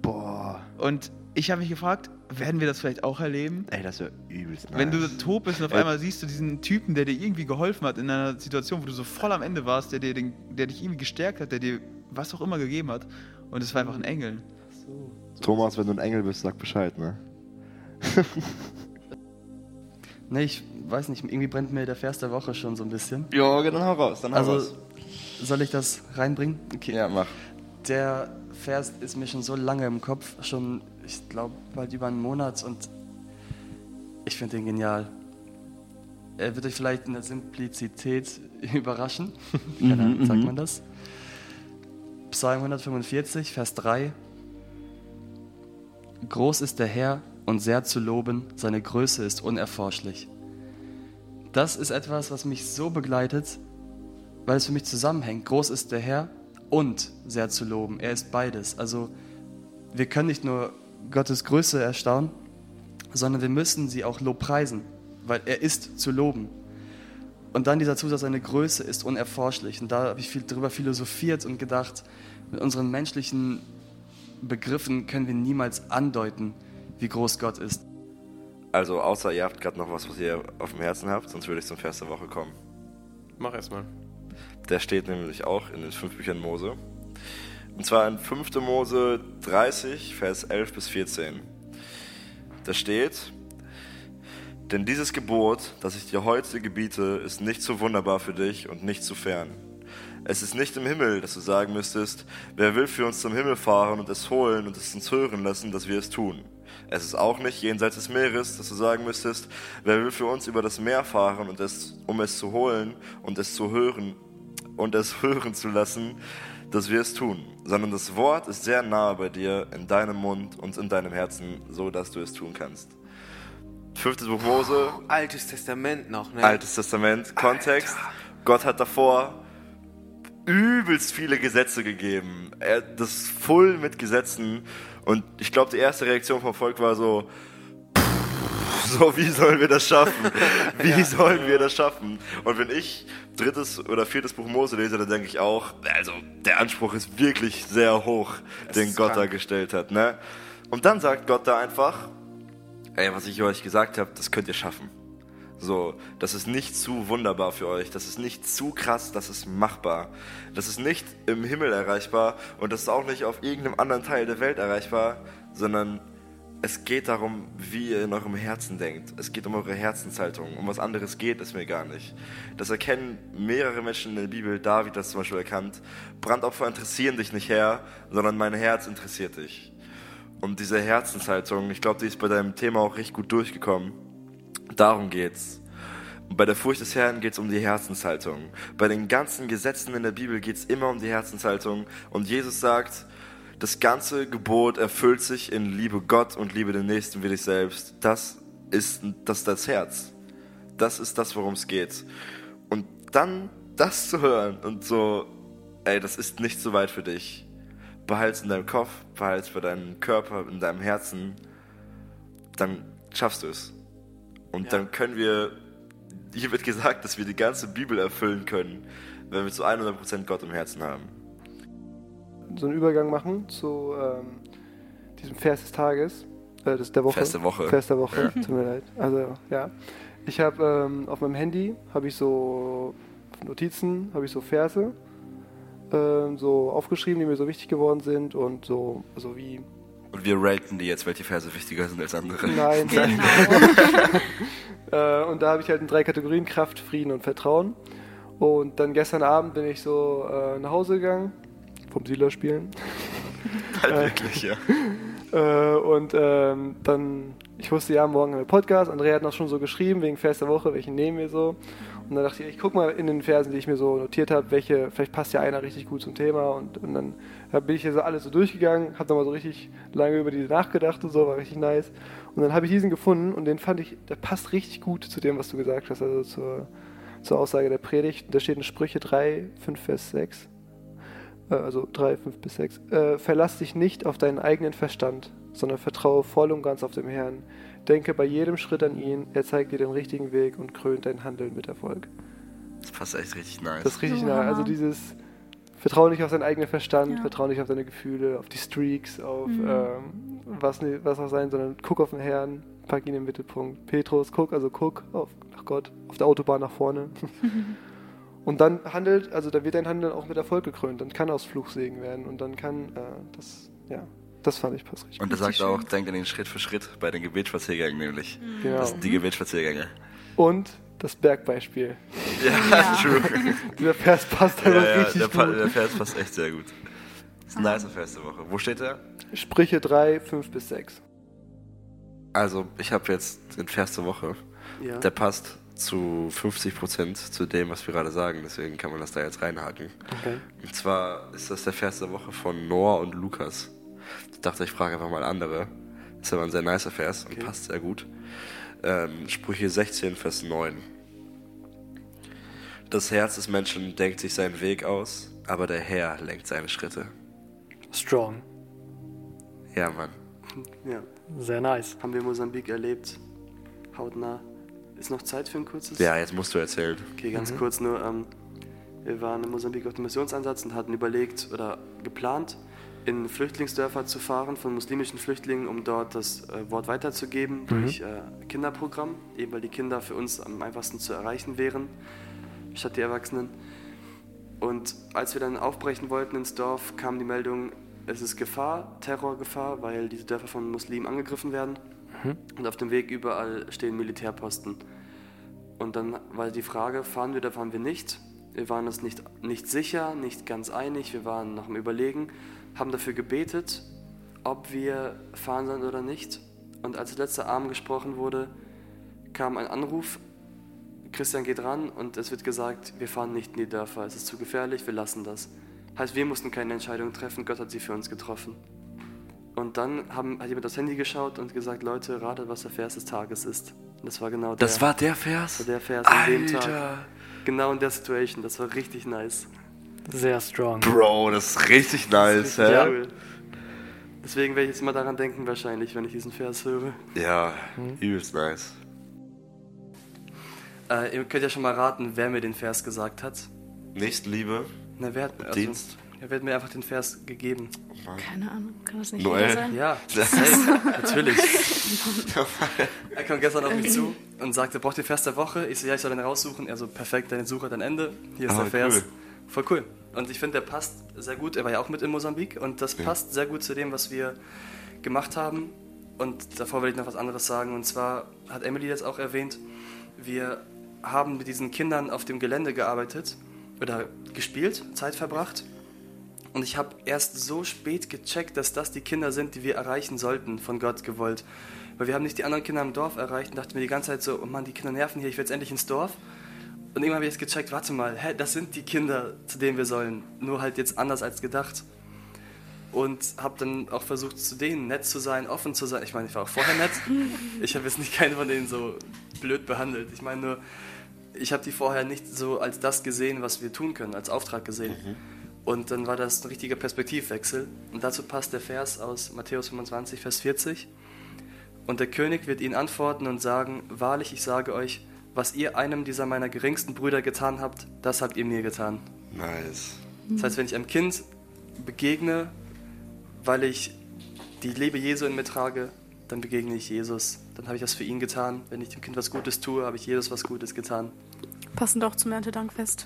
Boah. Und ich habe mich gefragt, werden wir das vielleicht auch erleben? Ey, das wäre übelst nice. Wenn du tot bist und auf Ey. einmal siehst du diesen Typen, der dir irgendwie geholfen hat in einer Situation, wo du so voll am Ende warst, der, dir den, der dich irgendwie gestärkt hat, der dir was auch immer gegeben hat. Und es war einfach ein Engel. Thomas, wenn du ein Engel bist, sag Bescheid, ne? Nee, ich weiß nicht, irgendwie brennt mir der Vers der Woche schon so ein bisschen. Ja, dann hau raus, dann hau also, raus. Soll ich das reinbringen? Okay. Ja, mach. Der Vers ist mir schon so lange im Kopf, schon, ich glaube, bald über einen Monat und ich finde den genial. Er wird euch vielleicht in der Simplizität überraschen. Keine Ahnung, Mhm, sagt mhm. man das? Psalm 145, Vers 3. Groß ist der Herr und sehr zu loben, seine Größe ist unerforschlich. Das ist etwas, was mich so begleitet, weil es für mich zusammenhängt. Groß ist der Herr und sehr zu loben. Er ist beides. Also wir können nicht nur Gottes Größe erstaunen, sondern wir müssen sie auch lobpreisen, weil er ist zu loben. Und dann dieser Zusatz, seine Größe ist unerforschlich. Und da habe ich viel darüber philosophiert und gedacht, mit unseren menschlichen Begriffen können wir niemals andeuten, wie groß Gott ist. Also, außer ihr habt gerade noch was, was ihr auf dem Herzen habt, sonst würde ich zum Vers der Woche kommen. Mach erstmal. Der steht nämlich auch in den fünf Büchern Mose. Und zwar in 5. Mose 30, Vers 11 bis 14. Da steht, denn dieses Gebot, das ich dir heute gebiete, ist nicht zu wunderbar für dich und nicht zu fern. Es ist nicht im Himmel, dass du sagen müsstest, wer will für uns zum Himmel fahren und es holen und es uns hören lassen, dass wir es tun. Es ist auch nicht jenseits des Meeres, dass du sagen müsstest, wer will für uns über das Meer fahren und es, um es zu holen und es zu hören und es hören zu lassen, dass wir es tun. Sondern das Wort ist sehr nahe bei dir, in deinem Mund und in deinem Herzen, so dass du es tun kannst. Fünftes Buch Mose, Altes Testament noch, ne? Altes Testament, Kontext. Gott hat davor übelst viele Gesetze gegeben. Er, das ist voll mit Gesetzen. Und ich glaube, die erste Reaktion vom Volk war so, So, wie sollen wir das schaffen? Wie sollen wir das schaffen? Und wenn ich drittes oder viertes Buch Mose lese, dann denke ich auch, also der Anspruch ist wirklich sehr hoch, den ist Gott da krank. gestellt hat. Ne? Und dann sagt Gott da einfach, ey, was ich euch gesagt habe, das könnt ihr schaffen. So, das ist nicht zu wunderbar für euch, das ist nicht zu krass, das ist machbar. Das ist nicht im Himmel erreichbar und das ist auch nicht auf irgendeinem anderen Teil der Welt erreichbar, sondern es geht darum, wie ihr in eurem Herzen denkt. Es geht um eure Herzenshaltung. Um was anderes geht es mir gar nicht. Das erkennen mehrere Menschen in der Bibel. David das zum Beispiel erkannt. Brandopfer interessieren dich nicht her, sondern mein Herz interessiert dich. Und diese Herzenshaltung, ich glaube, die ist bei deinem Thema auch richtig gut durchgekommen. Darum geht's. Bei der Furcht des Herrn geht's um die Herzenshaltung. Bei den ganzen Gesetzen in der Bibel geht's immer um die Herzenshaltung. Und Jesus sagt, das ganze Gebot erfüllt sich in Liebe Gott und Liebe den Nächsten wie dich selbst. Das ist das, ist das Herz. Das ist das, worum es geht. Und dann das zu hören und so, ey, das ist nicht so weit für dich. Behalt's in deinem Kopf, behalt's bei deinem Körper, in deinem Herzen. Dann schaffst du es. Und dann können wir, hier wird gesagt, dass wir die ganze Bibel erfüllen können, wenn wir zu 100% Gott im Herzen haben. So einen Übergang machen zu ähm, diesem Vers des Tages. Äh, das der Woche. Vers der Woche. Vers der Woche, Ja. tut mir leid. Also, ja. Ich habe ähm, auf meinem Handy habe ich so Notizen, habe ich so Verse ähm, so aufgeschrieben, die mir so wichtig geworden sind und so, also wie Und wir ranken die jetzt, welche Verse wichtiger sind als andere. Nein. äh, und da habe ich halt in drei Kategorien Kraft, Frieden und Vertrauen. Und dann gestern Abend bin ich so äh, nach Hause gegangen, vom Siedler spielen. Halt wirklich, ja. Äh, und ähm, dann, ich wusste ja, morgen haben wir Podcast. Andrea hat noch schon so geschrieben, wegen Fest der Woche, welchen nehmen wir so. Und dann dachte ich, ich guck mal in den Versen, die ich mir so notiert habe, welche, vielleicht passt ja einer richtig gut zum Thema. Und, und dann da bin ich hier so alles so durchgegangen, habe nochmal so richtig lange über die nachgedacht und so, war richtig nice. Und dann habe ich diesen gefunden und den fand ich, der passt richtig gut zu dem, was du gesagt hast, also zur, zur Aussage der Predigt. Da steht in Sprüche 3, 5, Vers 6 äh, also 3, 5 bis 6, äh, verlass dich nicht auf deinen eigenen Verstand, sondern vertraue voll und ganz auf den Herrn. Denke bei jedem Schritt an ihn, er zeigt dir den richtigen Weg und krönt dein Handeln mit Erfolg. Das passt echt richtig nice. Das ist richtig Ja. nah. Also dieses Vertraue nicht auf seinen eigenen Verstand, Ja. vertraue nicht auf deine Gefühle, auf die Streaks, auf Mhm. ähm, was, ne- was auch sein, sondern guck auf den Herrn, pack ihn im Mittelpunkt. Petrus, guck, also guck auf, nach Gott, auf der Autobahn nach vorne. Und dann handelt, also da wird dein Handeln auch mit Erfolg gekrönt. Dann kann aus Fluch Segen werden und dann kann äh, das, ja, das fand ich passt richtig. Und er sagt auch, denk an den Schritt für Schritt bei den Gebetsspaziergängen nämlich. Genau. Das sind die Gebetsspaziergänge. Und das Bergbeispiel. Ja, true. Dieser Vers passt Ja, einfach ja, richtig der, Pa- gut. der Vers passt echt sehr gut. Das ist ein nicer Vers der Woche. Wo steht der? Sprüche 3, 5 bis 6. Also, ich habe jetzt den Vers der Woche. Ja. Der passt zu 50% zu dem, was wir gerade sagen. Deswegen kann man das da jetzt reinhaken. Okay. Und zwar ist das der Vers der Woche von Noah und Lukas. Ich dachte, ich frage einfach mal andere. Das ist aber ein sehr nicer Vers und passt sehr gut. Ähm, Sprüche 16, Vers 9. Das Herz des Menschen denkt sich seinen Weg aus, aber der Herr lenkt seine Schritte. Strong. Ja, Mann. Ja. Sehr nice. Haben wir in Mosambik erlebt. Hautnah. Ist noch Zeit für ein kurzes? Ja, jetzt musst du erzählen. Okay, ganz Mhm. kurz nur. Ähm, wir waren in Mosambik auf dem Missionseinsatz und hatten überlegt oder geplant, in Flüchtlingsdörfer zu fahren von muslimischen Flüchtlingen, um dort das äh, Wort weiterzugeben Mhm. durch äh, Kinderprogramm, eben weil die Kinder für uns am einfachsten zu erreichen wären, statt die Erwachsenen. Und als wir dann aufbrechen wollten ins Dorf, kam die Meldung, es ist Gefahr, Terrorgefahr, weil diese Dörfer von Muslimen angegriffen werden. Mhm. Und auf dem Weg überall stehen Militärposten. Und dann war die Frage, fahren wir oder fahren wir nicht? Wir waren uns nicht, nicht sicher, nicht ganz einig, wir waren noch am Überlegen, haben dafür gebetet, ob wir fahren sollen oder nicht. Und als der letzte Abend gesprochen wurde, kam ein Anruf, Christian geht ran und es wird gesagt, wir fahren nicht in die Dörfer, es ist zu gefährlich, wir lassen das. Heißt, wir mussten keine Entscheidung treffen, Gott hat sie für uns getroffen. Und dann haben, hat jemand aufs Handy geschaut und gesagt, Leute, ratet, was der Vers des Tages ist. Und das war genau der. Das war der Vers? Das war der Vers an dem Alter. Tag. Genau in der Situation. Das war richtig nice. Sehr strong. Bro, das ist richtig nice, Richtig hä? cool. Deswegen werde ich jetzt immer daran denken, wahrscheinlich, wenn ich diesen Vers höre. Ja, Mhm. übelst nice. Äh, ihr könnt ja schon mal raten, wer mir den Vers gesagt hat. Nächstenliebe. Na, wer hat, also, Dienst. Er wird mir einfach den Vers gegeben. Keine Ahnung, kann das nicht Noel. sein? Ja, natürlich. er kam gestern auf mich zu und sagte, braucht ihr Vers der Woche? Ich so, ja, ich soll den raussuchen. Er so, perfekt, deine Suche hat ein Ende. Hier ist Ah, der Vers. cool. Voll cool. Und ich finde, der passt sehr gut. Er war ja auch mit in Mosambik und das Ja. passt sehr gut zu dem, was wir gemacht haben. Und davor will ich noch was anderes sagen. Und zwar hat Emily das auch erwähnt, wir haben mit diesen Kindern auf dem Gelände gearbeitet oder gespielt, Zeit verbracht. Und ich habe erst so spät gecheckt, dass das die Kinder sind, die wir erreichen sollten, von Gott gewollt. Weil wir haben nicht die anderen Kinder im Dorf erreicht und dachte mir die ganze Zeit so, oh Mann, die Kinder nerven hier, ich will jetzt endlich ins Dorf. Und irgendwann habe ich jetzt gecheckt, warte mal, hä, das sind die Kinder, zu denen wir sollen. Nur halt jetzt anders als gedacht. Und habe dann auch versucht, zu denen nett zu sein, offen zu sein. Ich meine, ich war auch vorher nett. Ich habe jetzt nicht keinen von denen so blöd behandelt. Ich meine nur, ich habe die vorher nicht so als das gesehen, was wir tun können, als Auftrag gesehen. Und dann war das ein richtiger Perspektivwechsel. Und dazu passt der Vers aus Matthäus 25, Vers 40. Und der König wird ihnen antworten und sagen, wahrlich, ich sage euch, was ihr einem dieser meiner geringsten Brüder getan habt, das habt ihr mir getan. Nice. Das heißt, wenn ich einem Kind begegne, weil ich die Liebe Jesu in mir trage, dann begegne ich Jesus. Dann habe ich das für ihn getan. Wenn ich dem Kind was Gutes tue, habe ich Jesus was Gutes getan. Passend auch zum Erntedankfest.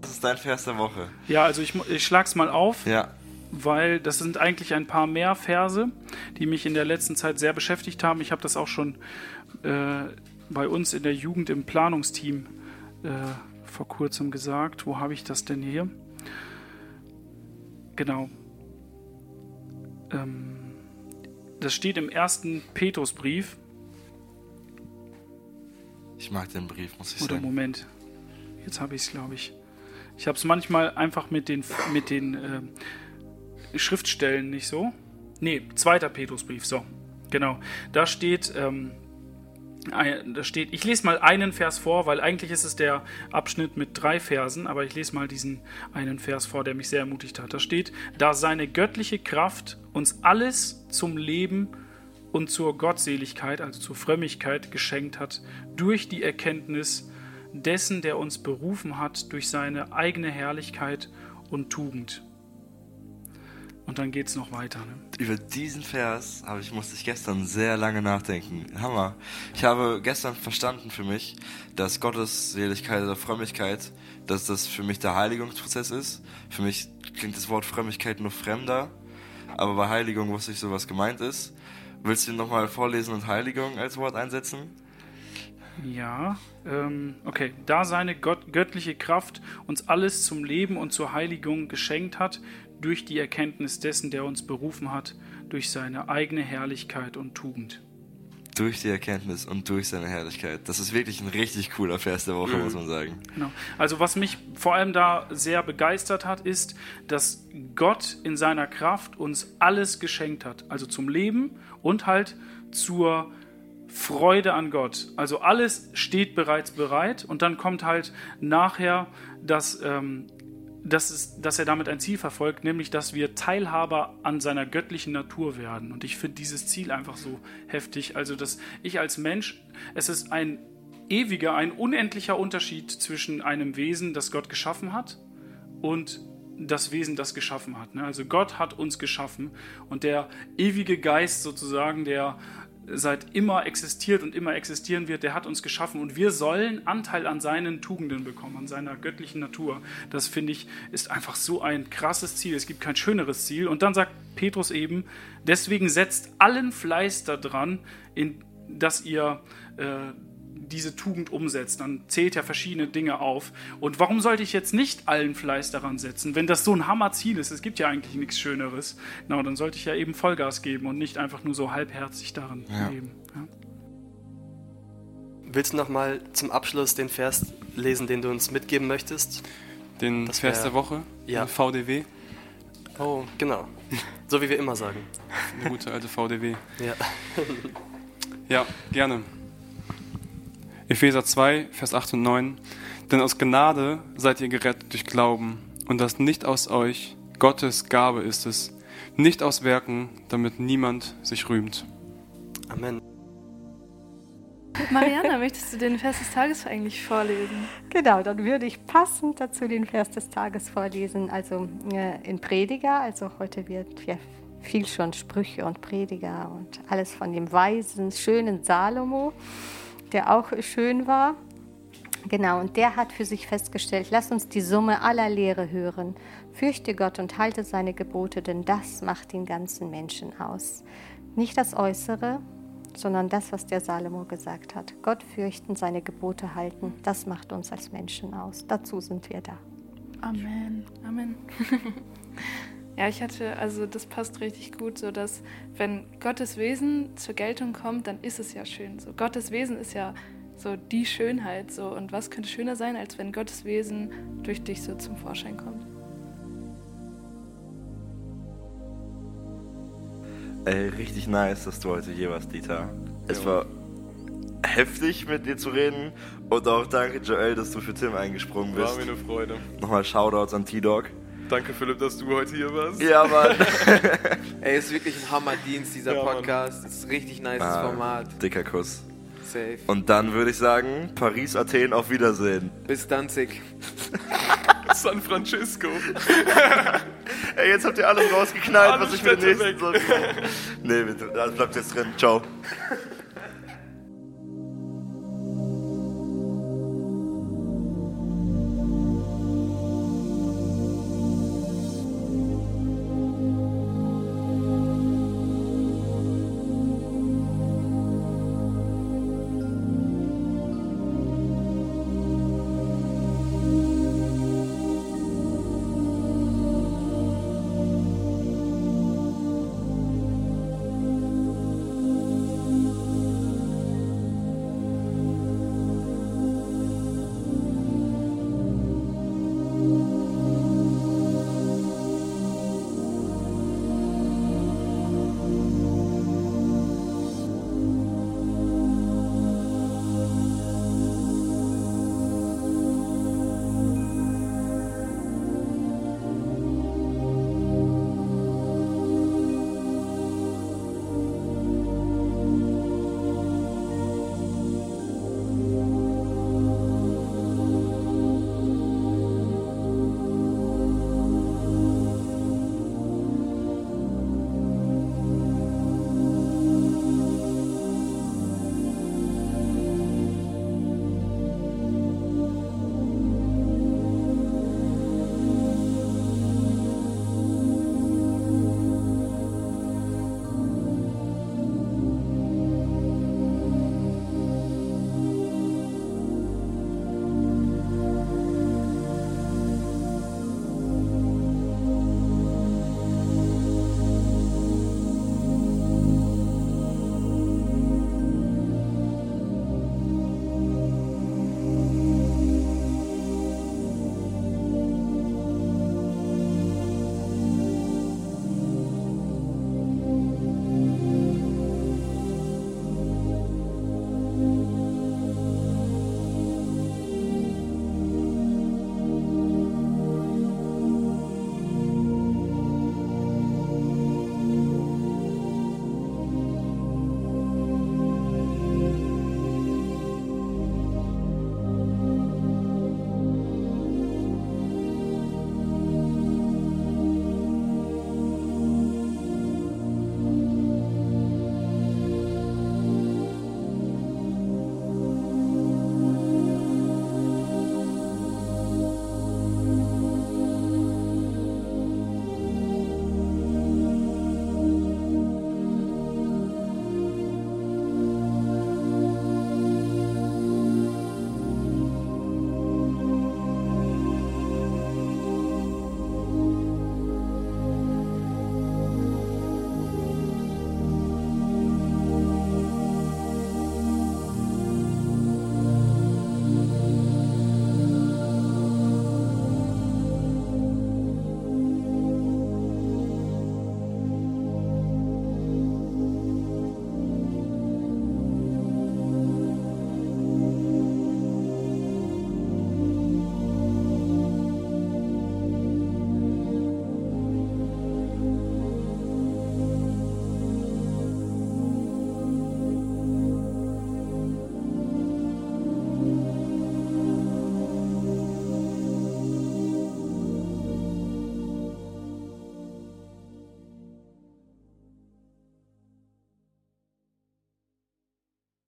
Das ist dein Vers der Woche. Ja, also ich, ich schlag's mal auf, Ja. weil das sind eigentlich ein paar mehr Verse, die mich in der letzten Zeit sehr beschäftigt haben. Ich habe das auch schon äh, bei uns in der Jugend im Planungsteam äh, vor kurzem gesagt. Wo habe ich das denn hier? Genau. Ähm, das steht im ersten Petrusbrief. Ich mag den Brief, muss ich Oder sagen. Moment. Jetzt habe ich es, glaube ich. Ich habe es manchmal einfach mit den, mit den äh, Schriftstellen nicht so. Nee, zweiter Petrusbrief, so. Genau. Da steht, ähm, da steht, ich lese mal einen Vers vor, weil eigentlich ist es der Abschnitt mit drei Versen, aber ich lese mal diesen einen Vers vor, der mich sehr ermutigt hat. Da steht, da seine göttliche Kraft uns alles zum Leben und zur Gottseligkeit, also zur Frömmigkeit geschenkt hat, durch die Erkenntnis dessen, der uns berufen hat, durch seine eigene Herrlichkeit und Tugend. Und dann geht es noch weiter. Ne? Über diesen Vers habe ich, musste ich gestern sehr lange nachdenken. Hammer. Ich habe gestern verstanden für mich, dass Gottes Seligkeit oder Frömmigkeit, dass das für mich der Heiligungsprozess ist. Für mich klingt das Wort Frömmigkeit nur fremder, aber bei Heiligung wusste ich so, was gemeint ist. Willst du nochmal vorlesen und Heiligung als Wort einsetzen? Ja, ähm, okay. Da seine Gott, göttliche Kraft uns alles zum Leben und zur Heiligung geschenkt hat, durch die Erkenntnis dessen, der uns berufen hat, durch seine eigene Herrlichkeit und Tugend. Durch die Erkenntnis und durch seine Herrlichkeit. Das ist wirklich ein richtig cooler Vers der Woche, Mhm. muss man sagen. Genau. Also was mich vor allem da sehr begeistert hat, ist, dass Gott in seiner Kraft uns alles geschenkt hat. Also zum Leben und halt zur Freude an Gott. Also alles steht bereits bereit und dann kommt halt nachher, dass, ähm, dass, es, dass er damit ein Ziel verfolgt, nämlich dass wir Teilhaber an seiner göttlichen Natur werden. Und ich finde dieses Ziel einfach so heftig. Also dass ich als Mensch, es ist ein ewiger, ein unendlicher Unterschied zwischen einem Wesen, das Gott geschaffen hat, und das Wesen, das geschaffen hat. ne? Also Gott hat uns geschaffen und der ewige Geist sozusagen, der seit immer existiert und immer existieren wird, der hat uns geschaffen und wir sollen Anteil an seinen Tugenden bekommen, an seiner göttlichen Natur. Das finde ich ist einfach so ein krasses Ziel. Es gibt kein schöneres Ziel. Und dann sagt Petrus eben, deswegen setzt allen Fleiß daran, in, dass ihr äh, diese Tugend umsetzt. Dann zählt ja verschiedene Dinge auf. Und warum sollte ich jetzt nicht allen Fleiß daran setzen, wenn das so ein Hammerziel ist? Es gibt ja eigentlich nichts Schöneres. Genau, dann sollte ich ja eben Vollgas geben und nicht einfach nur so halbherzig daran Ja. leben. Ja. Willst du noch mal zum Abschluss den Vers lesen, den du uns mitgeben möchtest? Den Das Vers wär- der Woche? Ja. Den VDW? Oh, genau. So wie wir immer sagen. Eine gute alte VDW. Ja. Ja, gerne. Epheser 2, Vers 8 und 9. Denn aus Gnade seid ihr gerettet durch Glauben, und das nicht aus euch, Gottes Gabe ist es, nicht aus Werken, damit niemand sich rühmt. Amen. Mariana, möchtest du den Vers des Tages eigentlich vorlesen? Genau, dann würde ich passend dazu den Vers des Tages vorlesen. Also äh, in Prediger, also heute wird ja viel schon Sprüche und Prediger und alles von dem weisen, schönen Salomo, der auch schön war. Genau, und der hat für sich festgestellt, lass uns die Summe aller Lehre hören. Fürchte Gott und halte seine Gebote, denn das macht den ganzen Menschen aus. Nicht das Äußere, sondern das, was der Salomo gesagt hat. Gott fürchten, seine Gebote halten, das macht uns als Menschen aus. Dazu sind wir da. Amen. Amen. ja, ich hatte, also das passt richtig gut, so dass wenn Gottes Wesen zur Geltung kommt, dann ist es ja schön. So Gottes Wesen ist ja so die Schönheit. So und was könnte schöner sein, als wenn Gottes Wesen durch dich so zum Vorschein kommt? Ey, richtig nice, dass du heute hier warst, Dieter. Es war heftig, mit dir zu reden. Und auch danke, Joel, dass du für Tim eingesprungen bist. War mir eine Freude. Nochmal Shoutouts an T-Dog. Danke, Philipp, dass du heute hier warst. Ja, Mann. Ey, ist wirklich ein Hammerdienst, dieser Ja, Mann. Podcast. Ist ein richtig nices Ah, Format. Dicker Kuss. Safe. Und dann würde ich sagen, Paris, Athen, auf Wiedersehen. Bis Danzig. San Francisco. Ey, jetzt habt ihr alles rausgeknallt, Alle was ich für den Städte nächsten Sonntag. Nee, das bleibt jetzt drin. Ciao.